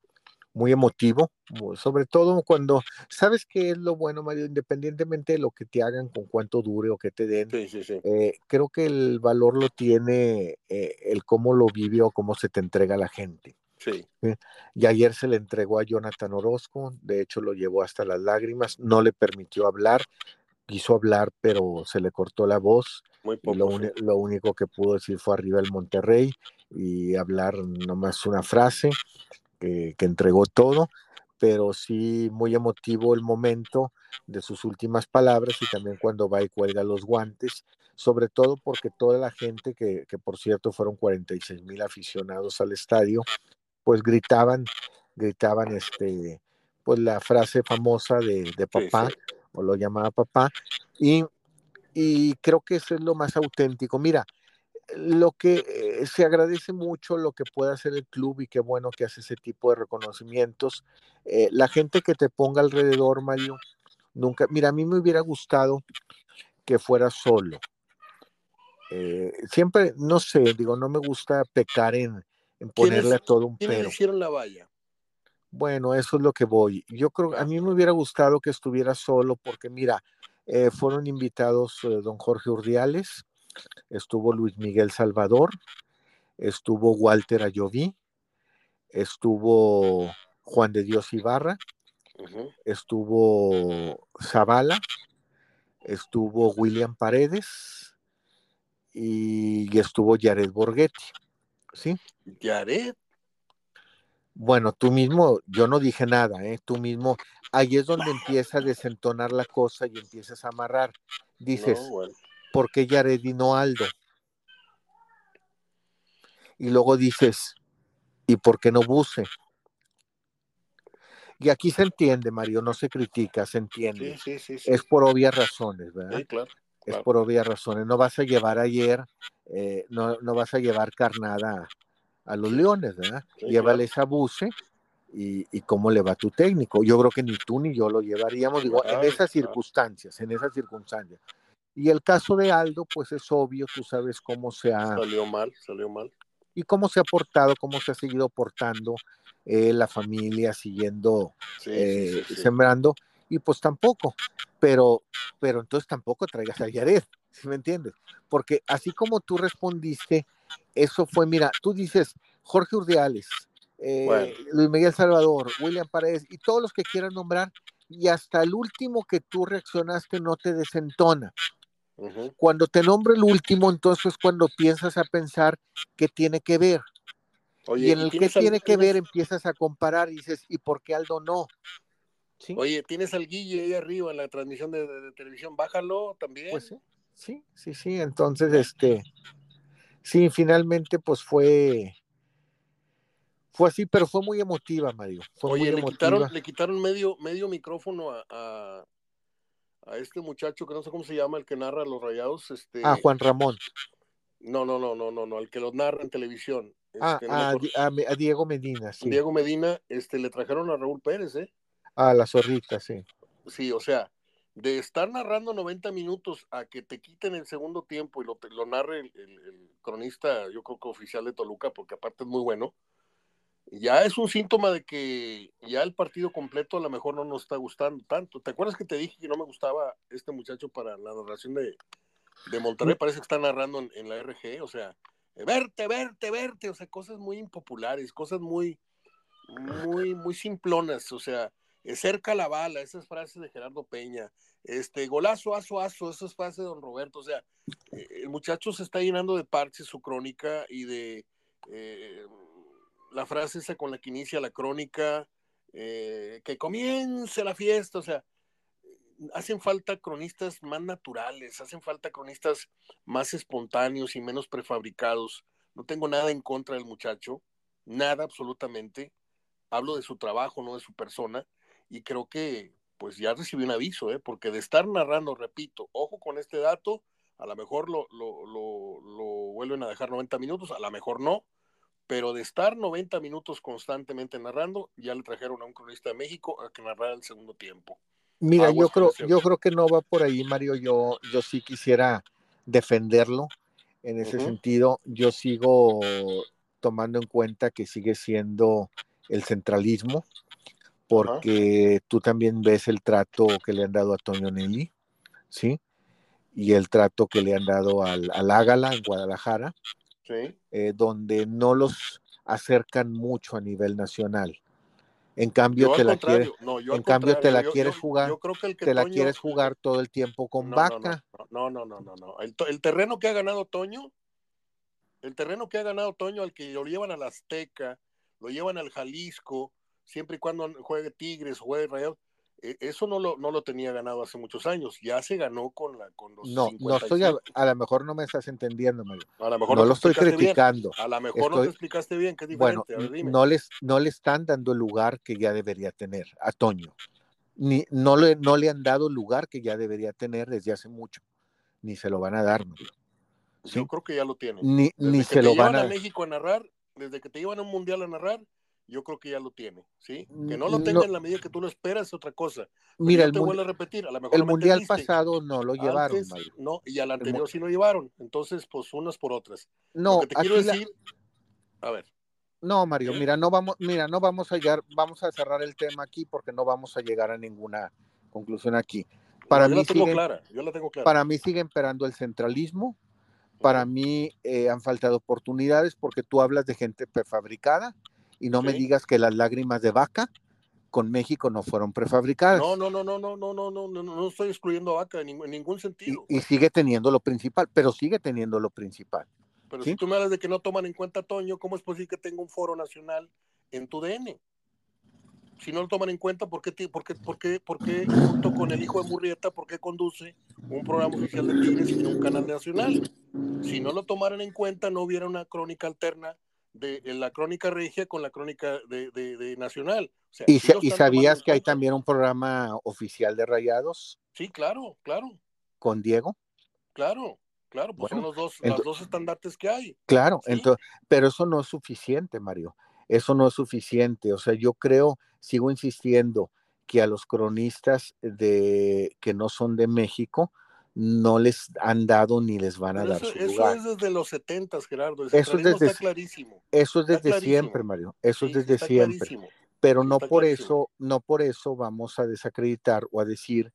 muy emotivo, sobre todo cuando, ¿sabes qué es lo bueno, Mario? Independientemente de lo que te hagan, con cuánto dure o que te den, eh, creo que el valor lo tiene eh, el cómo lo vivió, cómo se te entrega la gente. Sí. Y ayer se le entregó a Jonathan Orozco, de hecho lo llevó hasta las lágrimas, no le permitió hablar, quiso hablar, pero se le cortó la voz. Muy y lo, lo, único que pudo decir fue arriba el Monterrey y hablar nomás una frase que, que, entregó todo, pero sí muy emotivo el momento de sus últimas palabras y también cuando va y cuelga los guantes, sobre todo porque toda la gente, que, que por cierto fueron 46 mil aficionados al estadio, pues gritaban, gritaban este, pues la frase famosa de, de papá, o lo llamaba papá, y, y creo que eso es lo más auténtico. Mira, lo que eh, se agradece mucho lo que puede hacer el club y qué bueno que hace ese tipo de reconocimientos. Eh, la gente que te ponga alrededor, Mario, nunca, mira, a mí me hubiera gustado que fuera solo. Eh, siempre, no sé, digo, no me gusta pecar en, en ponerle a todo un pero. hicieron la valla? Bueno, eso es lo que voy. Yo creo, a mí me hubiera gustado que estuviera solo porque mira, eh, fueron invitados don Jorge Urdiales, estuvo Luis Miguel Salvador, estuvo Walter Ayoví, estuvo Juan de Dios Ibarra, estuvo Zavala, estuvo William Paredes y, estuvo Jared Borghetti. ¿Sí? Jared. Bueno, tú mismo, yo no dije nada, ¿eh? Tú mismo, ahí es donde empieza a desentonar la cosa y empiezas a amarrar. Dices, ¿por qué Yared y no Aldo? Y luego dices, ¿y por qué no Buse? Y aquí se entiende, Mario, no se critica, se entiende. Sí, sí, sí, es por obvias razones, ¿verdad? Sí, claro, Es por obvias razones. No vas a llevar ayer, eh, no, no, vas a llevar carnada a los Leones, ¿verdad? Llévale esa buce y, y, cómo le va tu técnico. Yo creo que ni tú ni yo lo llevaríamos, digo, en esas circunstancias, en esas circunstancias. Y el caso de Aldo, pues es obvio, tú sabes cómo se ha... Salió mal, salió mal. Y cómo se ha portado, cómo se ha seguido portando eh, la familia, siguiendo, sí, eh, sí, sí, sembrando, y pues tampoco. Pero, pero entonces tampoco traigas a Yared, ¿sí me entiendes? Porque así como tú respondiste, eso fue, mira, tú dices Jorge Urdiales, eh, Bueno. Luis Miguel Salvador, William Paredes y todos los que quieran nombrar, y hasta el último que tú reaccionaste no te desentona. Cuando te nombro el último, entonces es cuando piensas a pensar que tiene que ver. Oye, y en el al- tiene que ver empiezas a comparar y dices, ¿y por qué Aldo no? ¿Sí? Oye, tienes al Guille ahí arriba en la transmisión de, de- de televisión, bájalo también. Pues sí, sí, sí, sí. Entonces, este, sí, finalmente, pues fue, fue así, pero fue muy emotiva, Mario. Fue Oye, muy le emotiva. quitaron, le quitaron medio, medio micrófono a, a, a este muchacho que no sé cómo se llama, el que narra los rayados. Este, Ah, Juan Ramón. No, no, no, no, no, no, el que los narra en televisión. Ah, Este, no me a, Diego Medina, sí. Diego Medina, este, le trajeron a Raúl Pérez, ¿eh? A la zorrita, sí. Sí, o sea, de estar narrando 90 minutos a que te quiten el segundo tiempo y lo, lo narre el, el- el cronista, yo creo que oficial de Toluca, porque aparte es muy bueno, ya es un síntoma de que ya el partido completo a lo mejor no nos está gustando tanto. ¿Te acuerdas que te dije que no me gustaba este muchacho para la narración de, de Monterrey? Parece que está narrando en, en la RG, o sea, verte, verte, verte, o sea, cosas muy impopulares, cosas muy, muy, muy simplonas, o sea, cerca la bala, esas frases de Gerardo Peña, este, golazo, aso, aso, esas frases de don Roberto, o sea, eh, el muchacho se está llenando de parches su crónica y de eh, la frase esa con la que inicia la crónica, eh, que comience la fiesta, o sea, hacen falta cronistas más naturales, hacen falta cronistas más espontáneos y menos prefabricados. No tengo nada en contra del muchacho, nada absolutamente. Hablo de su trabajo, no de su persona, y creo que pues ya recibí un aviso, ¿eh? porque de estar narrando, repito, ojo con este dato, a lo mejor lo, lo, lo, lo vuelven a dejar 90 minutos, a lo mejor no, pero de estar 90 minutos constantemente narrando, ya le trajeron a un cronista de México a que narrara el segundo tiempo. Mira, Aguas yo creo, yo creo que no va por ahí, Mario. Yo, yo sí quisiera defenderlo en ese sentido. Yo sigo tomando en cuenta que sigue siendo el centralismo, porque tú también ves el trato que le han dado a Toño Nelly, ¿sí? Y el trato que le han dado al, al Ágala en Guadalajara, Sí, eh, donde no los acercan mucho a nivel nacional. En cambio, yo te la quieres, no, en cambio, te la yo- quieres yo- jugar, Yo creo que el que te la quieres jugar todo el tiempo con No, vaca. No, no, no, no, no. El, terreno que ha ganado Toño, el terreno que ha ganado Toño, al que lo llevan al Azteca, lo llevan al Jalisco, siempre y cuando juegue Tigres, juegue Rayados, eso no lo, no lo tenía ganado hace muchos años. Ya se ganó con, la, con los No, no estoy, a, 57. a lo mejor no me estás entendiendo, Mario. A lo mejor No lo estoy bien. criticando. A lo mejor no te explicaste bien, que es Bueno, diferente. Ver, dime. no les, no le están dando el lugar que ya debería tener a Toño. Ni, no, le, no le han dado el lugar que ya debería tener desde hace mucho. Ni se lo van a dar, Mario. ¿sí? Yo creo que ya lo tiene. Ni, Desde ni que se te lo van a a México a narrar, desde que te llevan a un mundial a narrar, yo creo que ya lo tiene, ¿sí? Que no lo No. tenga en la medida que tú lo esperas es otra cosa. Pero Mira, yo el, te mun- vuelvo a repetir, a lo mejor el mundial pasado no lo llevaron, Antes, no, y al anterior sí lo llevaron. Entonces, pues unas por otras. No, lo que te quiero la- decir, a ver, No, Mario, mira, no vamos, mira, no vamos a llegar, vamos a cerrar el tema aquí porque no vamos a llegar a ninguna conclusión aquí. Para no, yo mí la tengo sigue- clara, yo la tengo clara. Para mí sigue imperando el centralismo. Para mí eh, han faltado oportunidades porque tú hablas de gente prefabricada y no me digas que las lágrimas de vaca con México no fueron prefabricadas. No, no, no, no, no, no, no, no, no, no estoy excluyendo a Vaca en ningún, en ningún y, sentido. y sigue teniendo lo principal, pero sigue teniendo lo principal. Pero ¿sí? si tú me hablas de que no toman en cuenta a Toño, ¿cómo es posible que tenga un foro nacional en tu DN. Si no lo toman en cuenta, ¿por qué, por qué, por qué, por qué junto con el hijo de Murrieta, por qué conduce un programa oficial de Tigres en un canal nacional? Si no lo tomaran en cuenta, no hubiera una crónica alterna de, la crónica regia con la crónica de, nacional. ¿Y, sabías que hay también un programa oficial de Rayados? Sí, claro, claro. ¿Con Diego? Claro, claro, pues son los dos, los dos estandartes que hay. Claro, entonces, pero eso no es suficiente, Mario. Eso no es suficiente. O sea, yo creo, sigo insistiendo, que a los cronistas de que no son de México, no les han dado ni les van a dar su lugar. Eso es desde los setentas, Gerardo. eso es desde, está clarísimo. Eso es desde siempre, Mario. Eso es desde siempre. Pero no por eso, no por eso vamos a desacreditar o a decir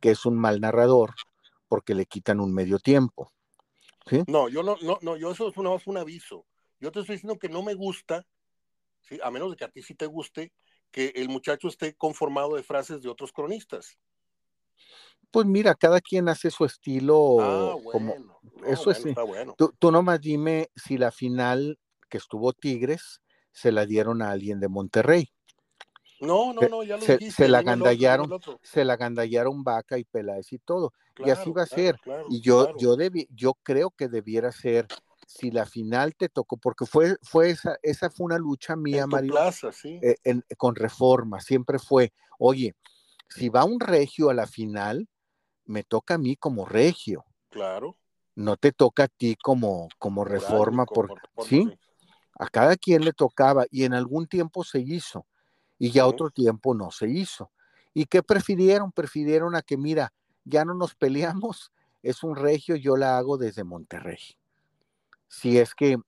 que es un mal narrador porque le quitan un medio tiempo. No, yo no, no, no, yo eso es una, un aviso. Yo te estoy diciendo que no me gusta, ¿sí? a menos de que a ti sí te guste, que el muchacho esté conformado de frases de otros cronistas. Pues mira, cada quien hace su estilo. Ah, como, eso es. Bueno. Tú, tú nomás dime si la final que estuvo Tigres se la dieron a alguien de Monterrey. No, no, no, ya lo se, dijiste, se la gandallaron, se la gandallaron Vaca y Peláez y todo. y así va a ser. y yo, yo, yo creo que debiera ser, si la final te tocó, porque fue, fue esa, esa fue una lucha mía, Mario, eh, con reforma, siempre fue, oye, si va un regio a la final, me toca a mí como regio. Claro. No te toca a ti como, como reforma, por, ¿sí? A cada quien le tocaba y en algún tiempo se hizo y ya otro tiempo no se hizo. ¿Y qué prefirieron? Prefirieron a que, mira, ya no nos peleamos, es un regio, yo la hago desde Monterrey. Si es que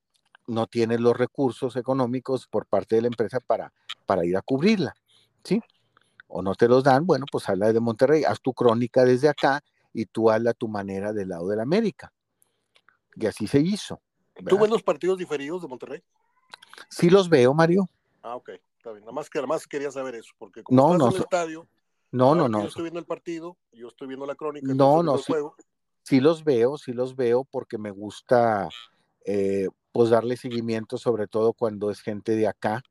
no tienes los recursos económicos por parte de la empresa para, para ir a cubrirla, ¿sí? O no te los dan, bueno, pues habla de Monterrey, haz tu crónica desde acá y tú habla tu manera del lado de la América. Y así se hizo. ¿Tú ves los partidos diferidos de Monterrey? Sí los veo, Mario. Ah, ok, está bien. Nada más, que, además quería saber eso, porque como no, estás no, en el estadio, no, no, no. Yo estoy viendo el partido, yo estoy viendo la crónica. No, no, sí, sí, los veo, sí los veo porque me gusta eh, pues darle seguimiento, sobre todo cuando es gente de acá.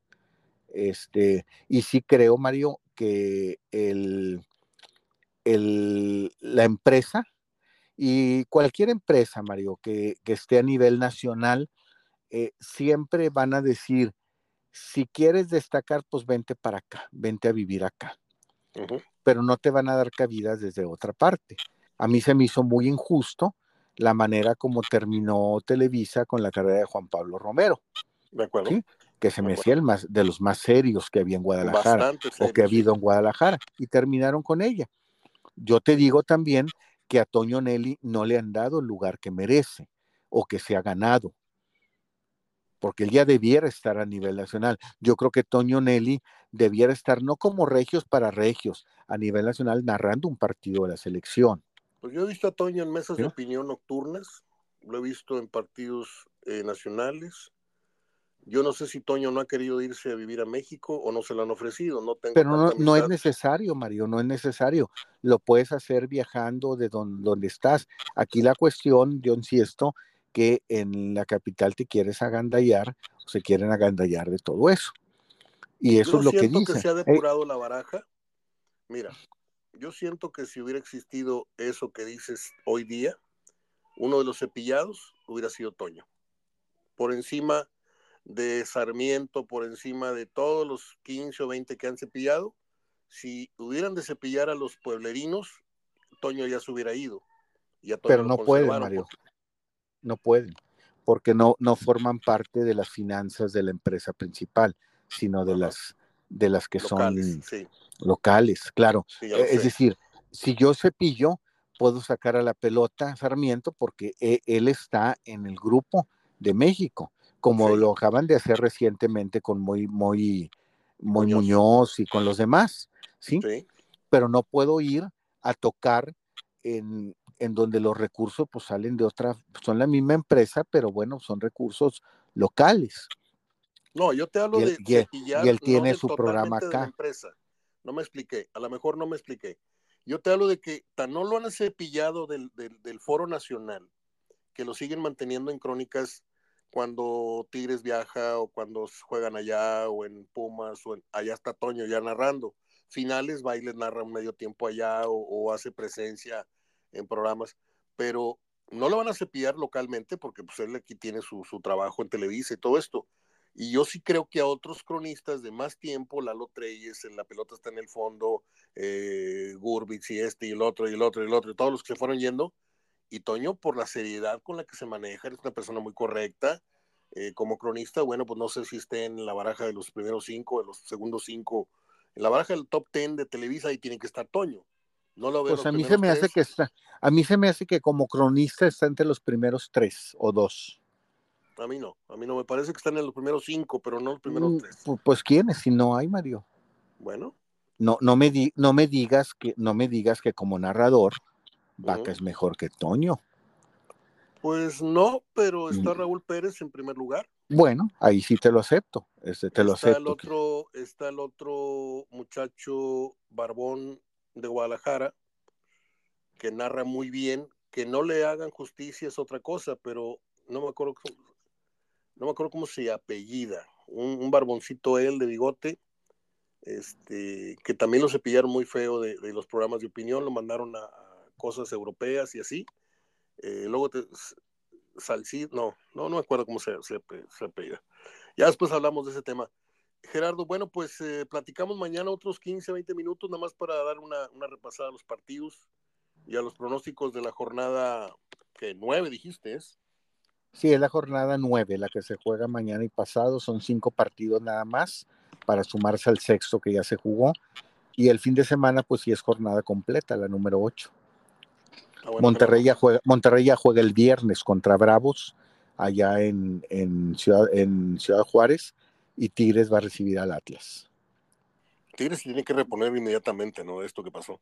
Este, y sí creo, Mario, que el, la empresa y cualquier empresa, Mario, que, esté a nivel nacional, eh, siempre van a decir, si quieres destacar, pues vente para acá, vente a vivir acá. Pero no te van a dar cabidas desde otra parte. A mí se me hizo muy injusto la manera como terminó Televisa con la carrera de Juan Pablo Romero. De acuerdo que se me hacía el más, de los más serios que había en Guadalajara o que ha habido en Guadalajara y terminaron con ella. Yo te digo también que a Toño Nelly no le han dado el lugar que merece o que se ha ganado, porque él ya debiera estar a nivel nacional. Yo creo que Toño Nelly debiera estar no como regios para regios, a nivel nacional narrando un partido de la selección. Pues yo he visto a Toño en mesas de opinión nocturnas, lo he visto en partidos eh, nacionales, yo no sé si Toño no ha querido irse a vivir a México o no se lo han ofrecido. No tengo Pero no, es necesario, Mario, no es necesario. Lo puedes hacer viajando de donde estás. Aquí la cuestión, yo insisto, que en la capital te quieres agandallar o se quieren agandallar de todo eso. Y eso es lo que dice. que se ha depurado la baraja. Mira, yo siento que si hubiera existido eso que dices hoy día, uno de los cepillados hubiera sido Toño. Por encima de Sarmiento por encima de todos los 15 o 20 que han cepillado. Si hubieran de cepillar a los pueblerinos, Toño ya se hubiera ido. Pero no pueden, Mario. No pueden, porque no, no forman parte de las finanzas de la empresa principal, sino de las de las que son locales, claro. E, es decir, si yo cepillo, puedo sacar a la pelota a Sarmiento porque e, él está en el grupo de México como lo acaban de hacer recientemente con muy, muy, muy Muñoz. y con los demás, ¿sí? Pero no puedo ir a tocar en, en, donde los recursos pues salen de otra, son la misma empresa, pero bueno, son recursos locales. No, yo te hablo de y él tiene su programa acá. No me expliqué, a lo mejor no me expliqué. Yo te hablo de que tan no lo han cepillado del, del, del foro nacional, que lo siguen manteniendo en crónicas cuando Tigres viaja o cuando juegan allá o en Pumas o en, allá está Toño ya narrando. Finales, bailes narra un medio tiempo allá o, hace presencia en programas, pero no lo van a cepillar localmente porque pues él aquí tiene su, su trabajo en Televisa y todo esto. Y yo sí creo que a otros cronistas de más tiempo, Lalo Treyes, en la pelota está en el fondo, eh, Gurbitz y este y el otro y el otro y el otro, y todos los que se fueron yendo, y Toño, por la seriedad con la que se maneja, es una persona muy correcta. Eh, como cronista, bueno, pues no sé si esté en la baraja de los primeros cinco, de los segundos cinco, en la baraja del top ten de Televisa, ahí tiene que estar Toño. No lo veo. Pues a mí se me hace que está, a mí se me hace que como cronista está entre los primeros tres o dos. A mí no, a mí no me parece que están en los primeros cinco, pero no los primeros mm, tres. Pues quiénes, si no hay, Mario. Bueno. No, no me no me digas que, no me digas que como narrador Vaca es mejor que Toño. Pues no, pero está. Raúl Pérez en primer lugar. Bueno, ahí sí te lo acepto. Este, te está lo acepto. El otro, Está el otro muchacho barbón de Guadalajara que narra muy bien. Que no le hagan justicia es otra cosa, pero no me acuerdo, no me acuerdo cómo se apellida. Un, barboncito él de bigote, este, que también lo cepillaron muy feo de, los programas de opinión, lo mandaron a cosas europeas y así. Eh, luego te, Salcid, no, no, no me acuerdo cómo se, se, se. Ya después hablamos de ese tema. Gerardo, bueno, pues eh, platicamos mañana otros 15, 20 minutos, nada más para dar una, una repasada a los partidos y a los pronósticos de la jornada que 9 dijiste, ¿es? Sí, es la jornada 9, la que se juega mañana y pasado. Son cinco partidos nada más para sumarse al sexto que ya se jugó. Y el fin de semana, pues sí es jornada completa, la número 8. Monterrey, ya juega, Monterrey ya juega el viernes contra Bravos allá en, Ciudad, en Ciudad Juárez y Tigres va a recibir al Atlas. Tigres tiene que reponer inmediatamente, ¿no? Esto que pasó.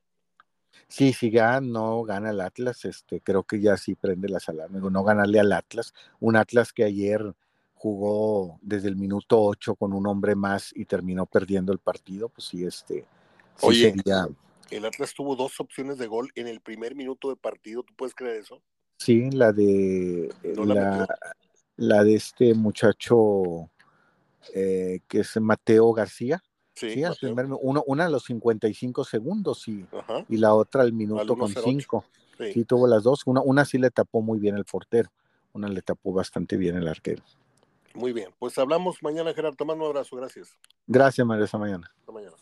Sí, si ya no gana el Atlas, este, creo que ya sí prende la sala. No ganarle al Atlas, un Atlas que ayer jugó desde el minuto 8 con un hombre más y terminó perdiendo el partido, pues sí, este, sí Oye, sería el Atlas tuvo dos opciones de gol en el primer minuto de partido, ¿tú puedes creer eso? Sí, la de la, de este muchacho eh, que es Mateo García. Sí, uno, una a los 55 segundos y, y la otra al minuto con cinco. Sí. tuvo las dos. Una, una sí le tapó muy bien el portero, una le tapó bastante bien el arquero. Muy bien, pues hablamos mañana, Gerardo. Te mando un abrazo, gracias. Gracias, María, hasta mañana. Hasta mañana.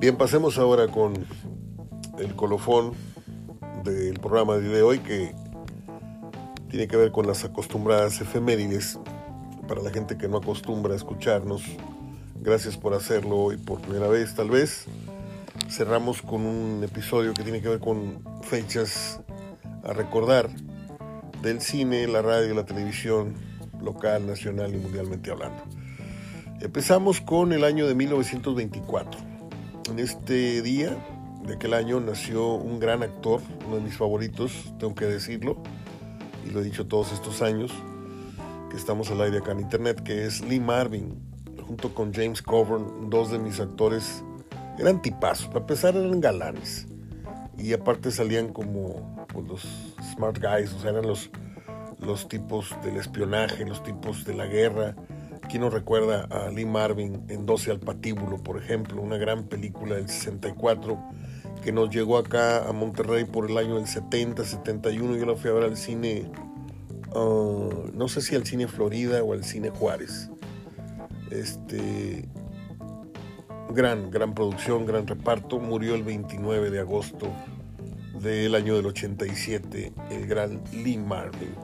Bien, pasemos ahora con el colofón del programa de hoy que tiene que ver con las acostumbradas efemérides. Para la gente que no acostumbra a escucharnos, gracias por hacerlo hoy por primera vez tal vez. Cerramos con un episodio que tiene que ver con fechas a recordar del cine, la radio, la televisión local, nacional y mundialmente hablando. Empezamos con el año de 1924 en este día de aquel año nació un gran actor, uno de mis favoritos, tengo que decirlo, y lo he dicho todos estos años, que estamos al aire acá en internet, que es Lee Marvin, junto con James Coburn, dos de mis actores, eran tipazos, para empezar eran galanes, y aparte salían como pues, los smart guys, o sea, eran los, los tipos del espionaje, los tipos de la guerra, ¿Quién nos recuerda a Lee Marvin en 12 al patíbulo, por ejemplo? Una gran película del 64 que nos llegó acá a Monterrey por el año del 70, 71. Yo la fui a ver al cine, ah, no sé si al cine Florida o al cine Juárez. Este, gran, gran producción, gran reparto. Murió el 29 de agosto del año del 87 el gran Lee Marvin.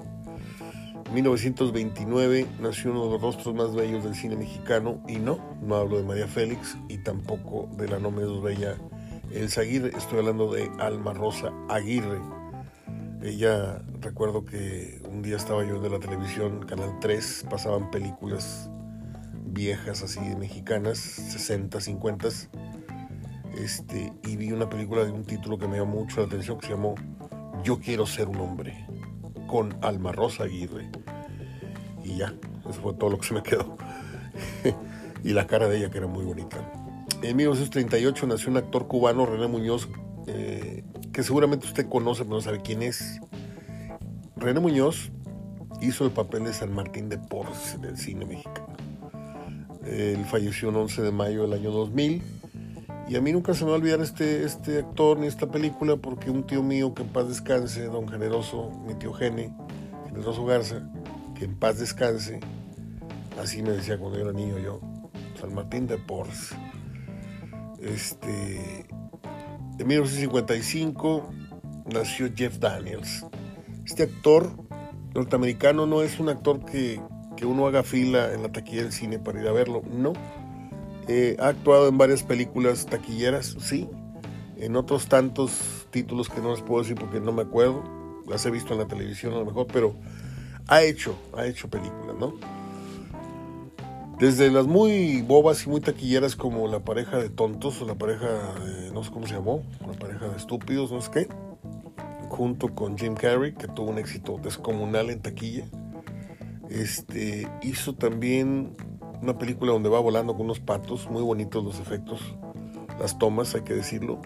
1929 nació uno de los rostros más bellos del cine mexicano y no, no hablo de María Félix y tampoco de la no menos bella Elsa Aguirre, estoy hablando de Alma Rosa Aguirre. Ella, recuerdo que un día estaba yo de la televisión, Canal 3, pasaban películas viejas así mexicanas, 60, 50, este, y vi una película de un título que me llamó mucho la atención que se llamó Yo quiero ser un hombre, con Alma Rosa Aguirre. Y ya, eso fue todo lo que se me quedó. y la cara de ella que era muy bonita. En 1938 nació un actor cubano, René Muñoz, eh, que seguramente usted conoce, pero no sabe quién es. René Muñoz hizo el papel de San Martín de Porres en el cine mexicano. Él falleció el 11 de mayo del año 2000. Y a mí nunca se me va a olvidar este, este actor ni esta película porque un tío mío que en paz descanse, don Generoso, mi tío Gene, Generoso Garza, que en paz descanse, así me decía cuando yo era niño yo, San Martín de Porres. Este, en 1955 nació Jeff Daniels. Este actor norteamericano no es un actor que, uno haga fila en la taquilla del cine para ir a verlo, no. Eh, ha actuado en varias películas taquilleras, sí. En otros tantos títulos que no les puedo decir porque no me acuerdo. Las he visto en la televisión a lo mejor, pero ha hecho, ha hecho películas, ¿no? Desde las muy bobas y muy taquilleras como la pareja de tontos o la pareja, no sé cómo se llamó, la pareja de estúpidos, no sé qué, junto con Jim Carrey, que tuvo un éxito descomunal en taquilla. Este, hizo también una película donde va volando con unos patos, muy bonitos los efectos, las tomas, hay que decirlo.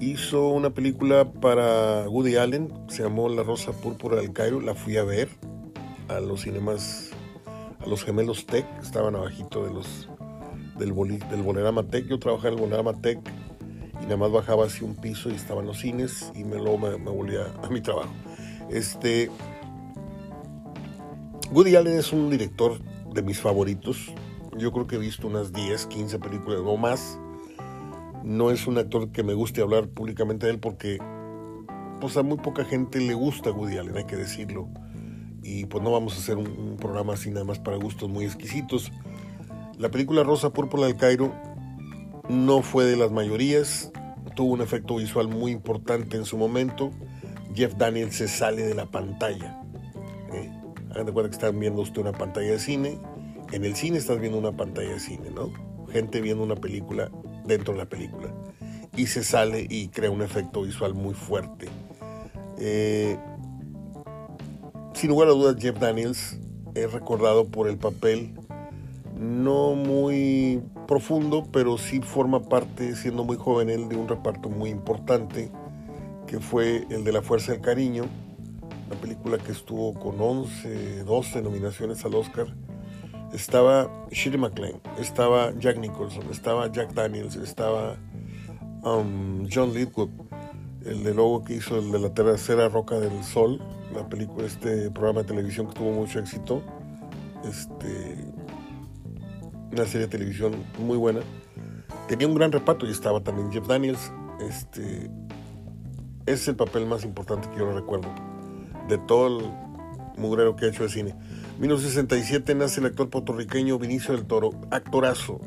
Hizo una película para Woody Allen, se llamó La Rosa Púrpura del Cairo, la fui a ver a los cinemas los gemelos Tech, estaban abajito de los del, del Bolerama Tech. Yo trabajaba en el Bolerama Tech y nada más bajaba hacia un piso y estaban los cines y me, luego me, volvía a mi trabajo. Este, Woody Allen es un director de mis favoritos. Yo creo que he visto unas 10, 15 películas o más. No es un actor que me guste hablar públicamente de él porque pues a muy poca gente le gusta Woody Allen, hay que decirlo y pues no vamos a hacer un, programa así nada más para gustos muy exquisitos. La película Rosa Púrpura del Cairo no fue de las mayorías, tuvo un efecto visual muy importante en su momento. Jeff Daniels se sale de la pantalla. De cuenta que están viendo usted una pantalla de cine. En el cine estás viendo una pantalla de cine, ¿no? Gente viendo una película dentro de la película. Y se sale y crea un efecto visual muy fuerte. Eh, sin lugar a dudas, Jeff Daniels es recordado por el papel no muy profundo, pero sí forma parte, siendo muy joven él, de un reparto muy importante, que fue el de La Fuerza del Cariño, una película que estuvo con 11, 12 nominaciones al Oscar. Estaba Shirley MacLaine, estaba Jack Nicholson, estaba Jack Daniels, estaba um, John Lithgow, el de logo que hizo el de la tercera roca del sol, la película, este programa de televisión que tuvo mucho éxito, este, una serie de televisión muy buena. Tenía un gran reparto y estaba también Jeff Daniels. Este, es el papel más importante que yo recuerdo de todo el mugrero que ha hecho de cine. 1967 nace el actor puertorriqueño Vinicio del Toro, actorazo,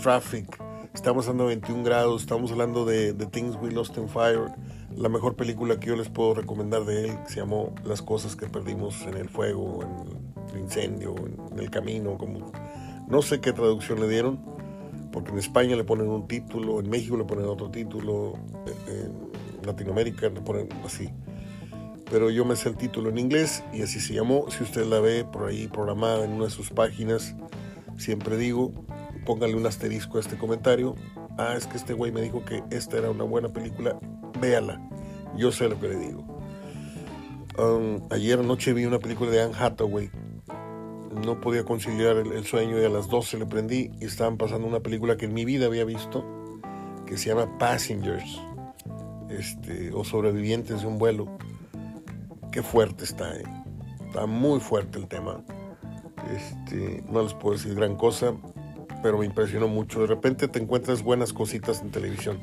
Traffic. Estamos hablando de 21 grados, estamos hablando de The Things We Lost in Fire, la mejor película que yo les puedo recomendar de él se llamó Las cosas que perdimos en el fuego, en el incendio, en el camino, no sé qué traducción le dieron, porque en España le ponen un título, en México le ponen otro título, en Latinoamérica le ponen así. Pero yo me sé el título en inglés y así se llamó. Si usted la ve por ahí programada en una de sus páginas, siempre digo, póngale un asterisco a este comentario. Ah, es que este güey me dijo que esta era una buena película véala. Yo sé lo que le digo. Um, ayer anoche vi una película de Anne Hathaway. No podía conciliar el, sueño y a las 12 le prendí y estaban pasando una película que en mi vida había visto que se llama Passengers este, o sobrevivientes de un vuelo. Qué fuerte está, eh. está muy fuerte el tema. Este, no les puedo decir gran cosa, pero me impresionó mucho. De repente te encuentras buenas cositas en televisión.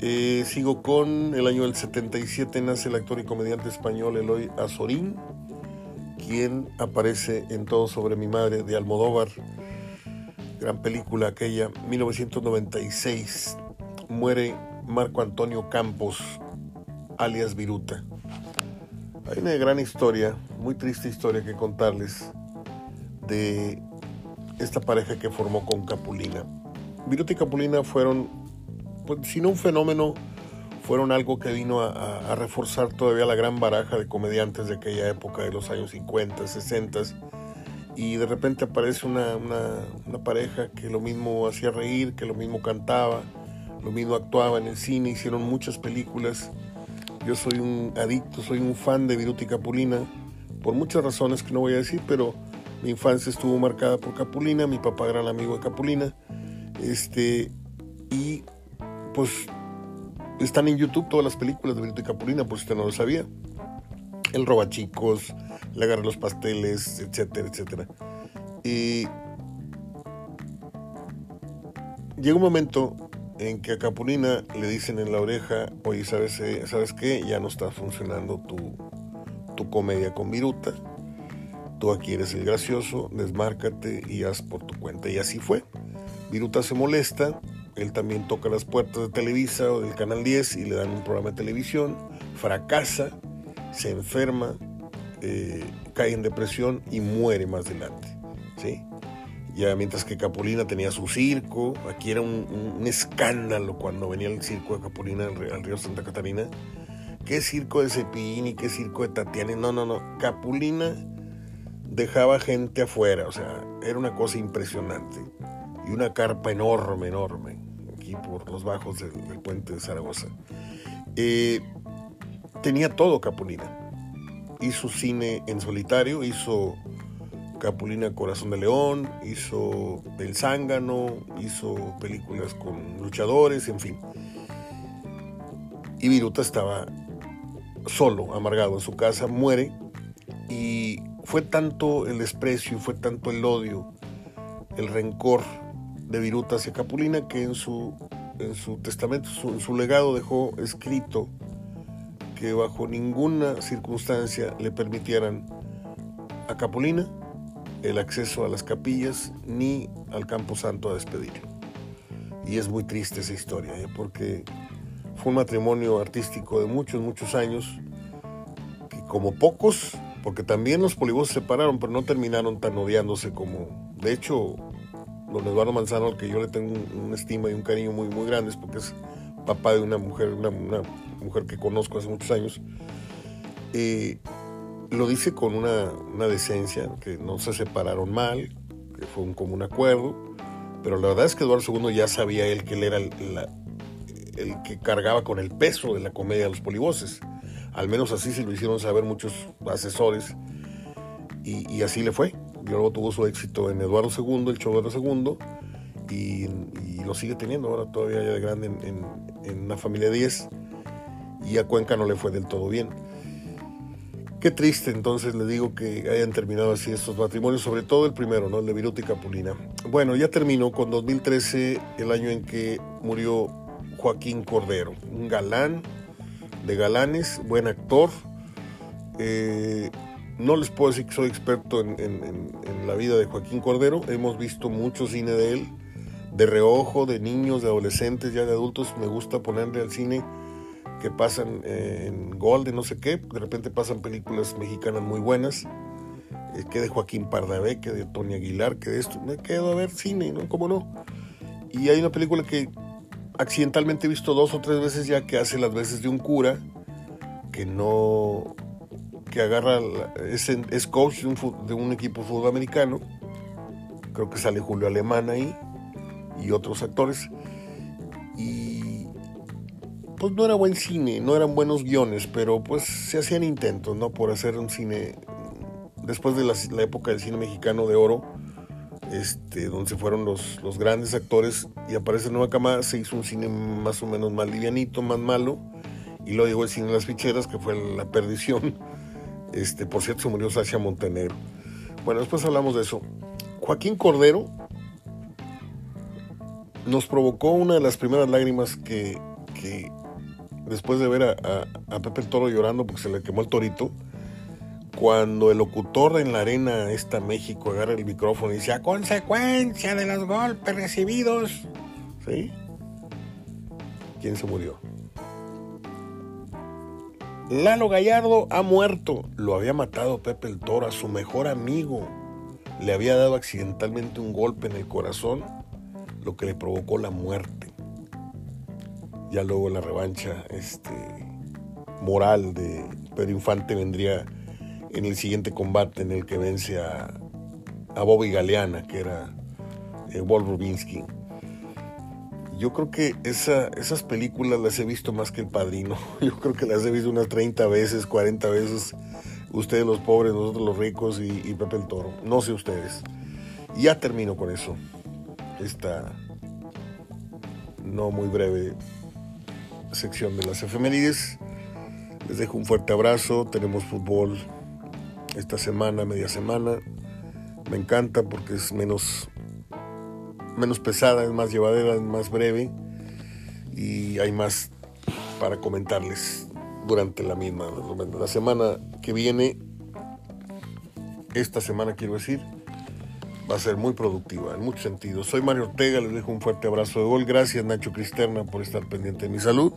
Eh, sigo con el año del 77 nace el actor y comediante español Eloy Azorín, quien aparece en Todo sobre mi madre de Almodóvar, gran película aquella, 1996. Muere Marco Antonio Campos, alias Viruta. Hay una gran historia, muy triste historia que contarles de esta pareja que formó con Capulina. Viruta y Capulina fueron pues, si no un fenómeno, fueron algo que vino a, reforzar todavía la gran baraja de comediantes de aquella época, de los años 50, 60. Y de repente aparece una, una pareja que lo mismo hacía reír, que lo mismo cantaba, lo mismo actuaba en el cine, hicieron muchas películas. Yo soy un adicto, soy un fan de Viruti Capulina, por muchas razones que no voy a decir, pero mi infancia estuvo marcada por Capulina, mi papá gran amigo de Capulina, este, y pues están en YouTube todas las películas de Viruti Capulina, por si usted no lo sabía. El roba chicos, le agarra los pasteles, etcétera, etcétera. Y llega un momento en que a Capulina le dicen en la oreja, oye, ¿sabes, eh, ¿sabes qué? Ya no está funcionando tu, comedia con Viruta. Tú aquí eres el gracioso, desmárcate y haz por tu cuenta. Y así fue. Viruta se molesta, él también toca las puertas de Televisa o del Canal 10 y le dan un programa de televisión, fracasa, se enferma, eh, cae en depresión y muere más adelante. ¿sí? Ya mientras que Capulina tenía su circo, aquí era un, escándalo cuando venía el circo de Capulina al, río Santa Catarina. ¿Qué circo de Cepillín y qué circo de Tatiana? No, no, no. Capulina dejaba gente afuera, o sea, era una cosa impresionante. Y una carpa enorme, enorme, aquí por los bajos del, puente de Zaragoza. Eh, tenía todo Capulina. Hizo cine en solitario, hizo Capulina Corazón de León, hizo El Zángano, hizo películas con luchadores, en fin. Y Viruta estaba solo, amargado en su casa, muere y fue tanto el desprecio, fue tanto el odio, el rencor de Viruta hacia Capulina que en su, en su testamento, en su legado dejó escrito que bajo ninguna circunstancia le permitieran a Capulina el acceso a las capillas ni al Campo Santo a despedirlo. Y es muy triste esa historia, ¿eh? porque fue un matrimonio artístico de muchos, muchos años, que como pocos, porque también los polibos se separaron, pero no terminaron tan odiándose como, de hecho, don Eduardo Manzano, al que yo le tengo una estima y un cariño muy, muy grandes, porque es papá de una mujer, una, mujer que conozco hace muchos años, eh, lo dice con una, decencia, que no se separaron mal, que fue un común acuerdo, pero la verdad es que Eduardo II ya sabía él que él era el, que cargaba con el peso de la comedia de los polivoces. Al menos así se lo hicieron saber muchos asesores y, así le fue. Y luego tuvo su éxito en Eduardo II, el show de Eduardo II, y, lo sigue teniendo ahora todavía ya de grande en, en una familia de 10 y a Cuenca no le fue del todo bien. Qué triste entonces le digo que hayan terminado así estos matrimonios, sobre todo el primero, ¿no? El de Viruta y Capulina. Bueno, ya terminó con 2013, el año en que murió Joaquín Cordero, un galán de galanes, buen actor. Eh, no les puedo decir que soy experto en, en, la vida de Joaquín Cordero, hemos visto mucho cine de él, de reojo, de niños, de adolescentes, ya de adultos, me gusta ponerle al cine que pasan en Gold, no sé qué, de repente pasan películas mexicanas muy buenas, eh, que de Joaquín Pardavé, que de Tony Aguilar, que de esto, me quedo a ver cine, ¿no? ¿Cómo no? Y hay una película que accidentalmente he visto dos o tres veces ya que hace las veces de un cura, que no, que agarra, es, es coach de un, de un equipo fútbol americano, creo que sale Julio Alemán ahí y otros actores, y pues no era buen cine, no eran buenos guiones, pero pues se hacían intentos, ¿no? Por hacer un cine, después de la, época del cine mexicano de oro, este, donde se fueron los, los grandes actores y aparece Nueva Cama, se hizo un cine más o menos más livianito, más malo, y luego llegó el cine de las ficheras, que fue la perdición. Este, por cierto, se murió Sasha Montenegro. Bueno, después hablamos de eso. Joaquín Cordero nos provocó una de las primeras lágrimas que, que después de ver a, Pepe el Toro llorando porque se le quemó el torito, cuando el locutor en la arena esta México agarra el micrófono y dice, a consecuencia de los golpes recibidos, ¿sí? ¿Quién se murió? Lalo Gallardo ha muerto. Lo había matado Pepe el Toro, a su mejor amigo. Le había dado accidentalmente un golpe en el corazón, lo que le provocó la muerte. Ya luego la revancha este, moral de Pedro Infante vendría en el siguiente combate en el que vence a, a Bobby Galeana, que era eh, Walt Rubinsky. Yo creo que esa, esas películas las he visto más que El Padrino. Yo creo que las he visto unas 30 veces, 40 veces. Ustedes los pobres, nosotros los ricos y, y Pepe el Toro. No sé ustedes. Ya termino con eso. Esta no muy breve sección de las efemérides. Les dejo un fuerte abrazo. Tenemos fútbol esta semana, media semana. Me encanta porque es menos menos pesada, es más llevadera, es más breve y hay más para comentarles durante la misma. La semana que viene, esta semana quiero decir, va a ser muy productiva en muchos sentidos. Soy Mario Ortega, les dejo un fuerte abrazo de gol. Gracias Nacho Cristerna por estar pendiente de mi salud.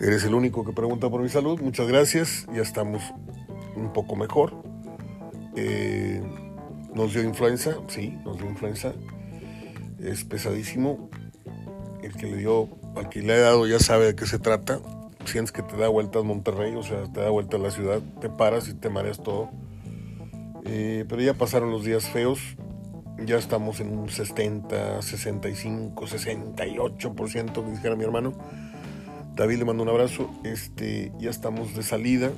Eres el único que pregunta por mi salud. Muchas gracias. Ya estamos un poco mejor. Eh, nos dio influenza, sí, nos dio influenza es pesadísimo. El que le dio, al que le ha dado ya sabe de qué se trata. Sientes que te da vueltas Monterrey, o sea, te da vuelta a la ciudad, te paras y te mareas todo. Eh, pero ya pasaron los días feos, ya estamos en un 60, 65, 68%, que dijera mi hermano. David le mando un abrazo. Este, ya estamos de salida.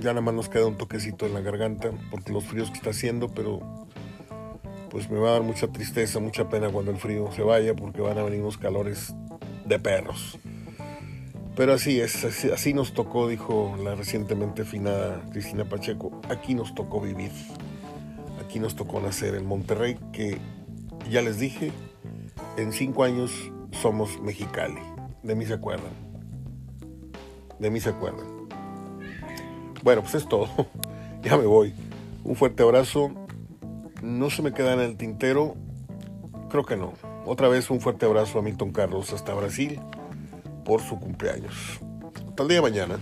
Ya nada más nos queda un toquecito en la garganta porque los fríos que está haciendo, pero pues me va a dar mucha tristeza, mucha pena cuando el frío se vaya porque van a venir unos calores de perros. Pero así es, así, nos tocó, dijo la recientemente finada Cristina Pacheco, aquí nos tocó vivir, aquí nos tocó nacer en Monterrey, que ya les dije, en cinco años somos Mexicali, de mí se acuerdan, de mí se acuerdan. Bueno, pues es todo, ya me voy. Un fuerte abrazo, no se me queda en el tintero, creo que no. Otra vez un fuerte abrazo a Milton Carlos hasta Brasil por su cumpleaños. Hasta el día de mañana.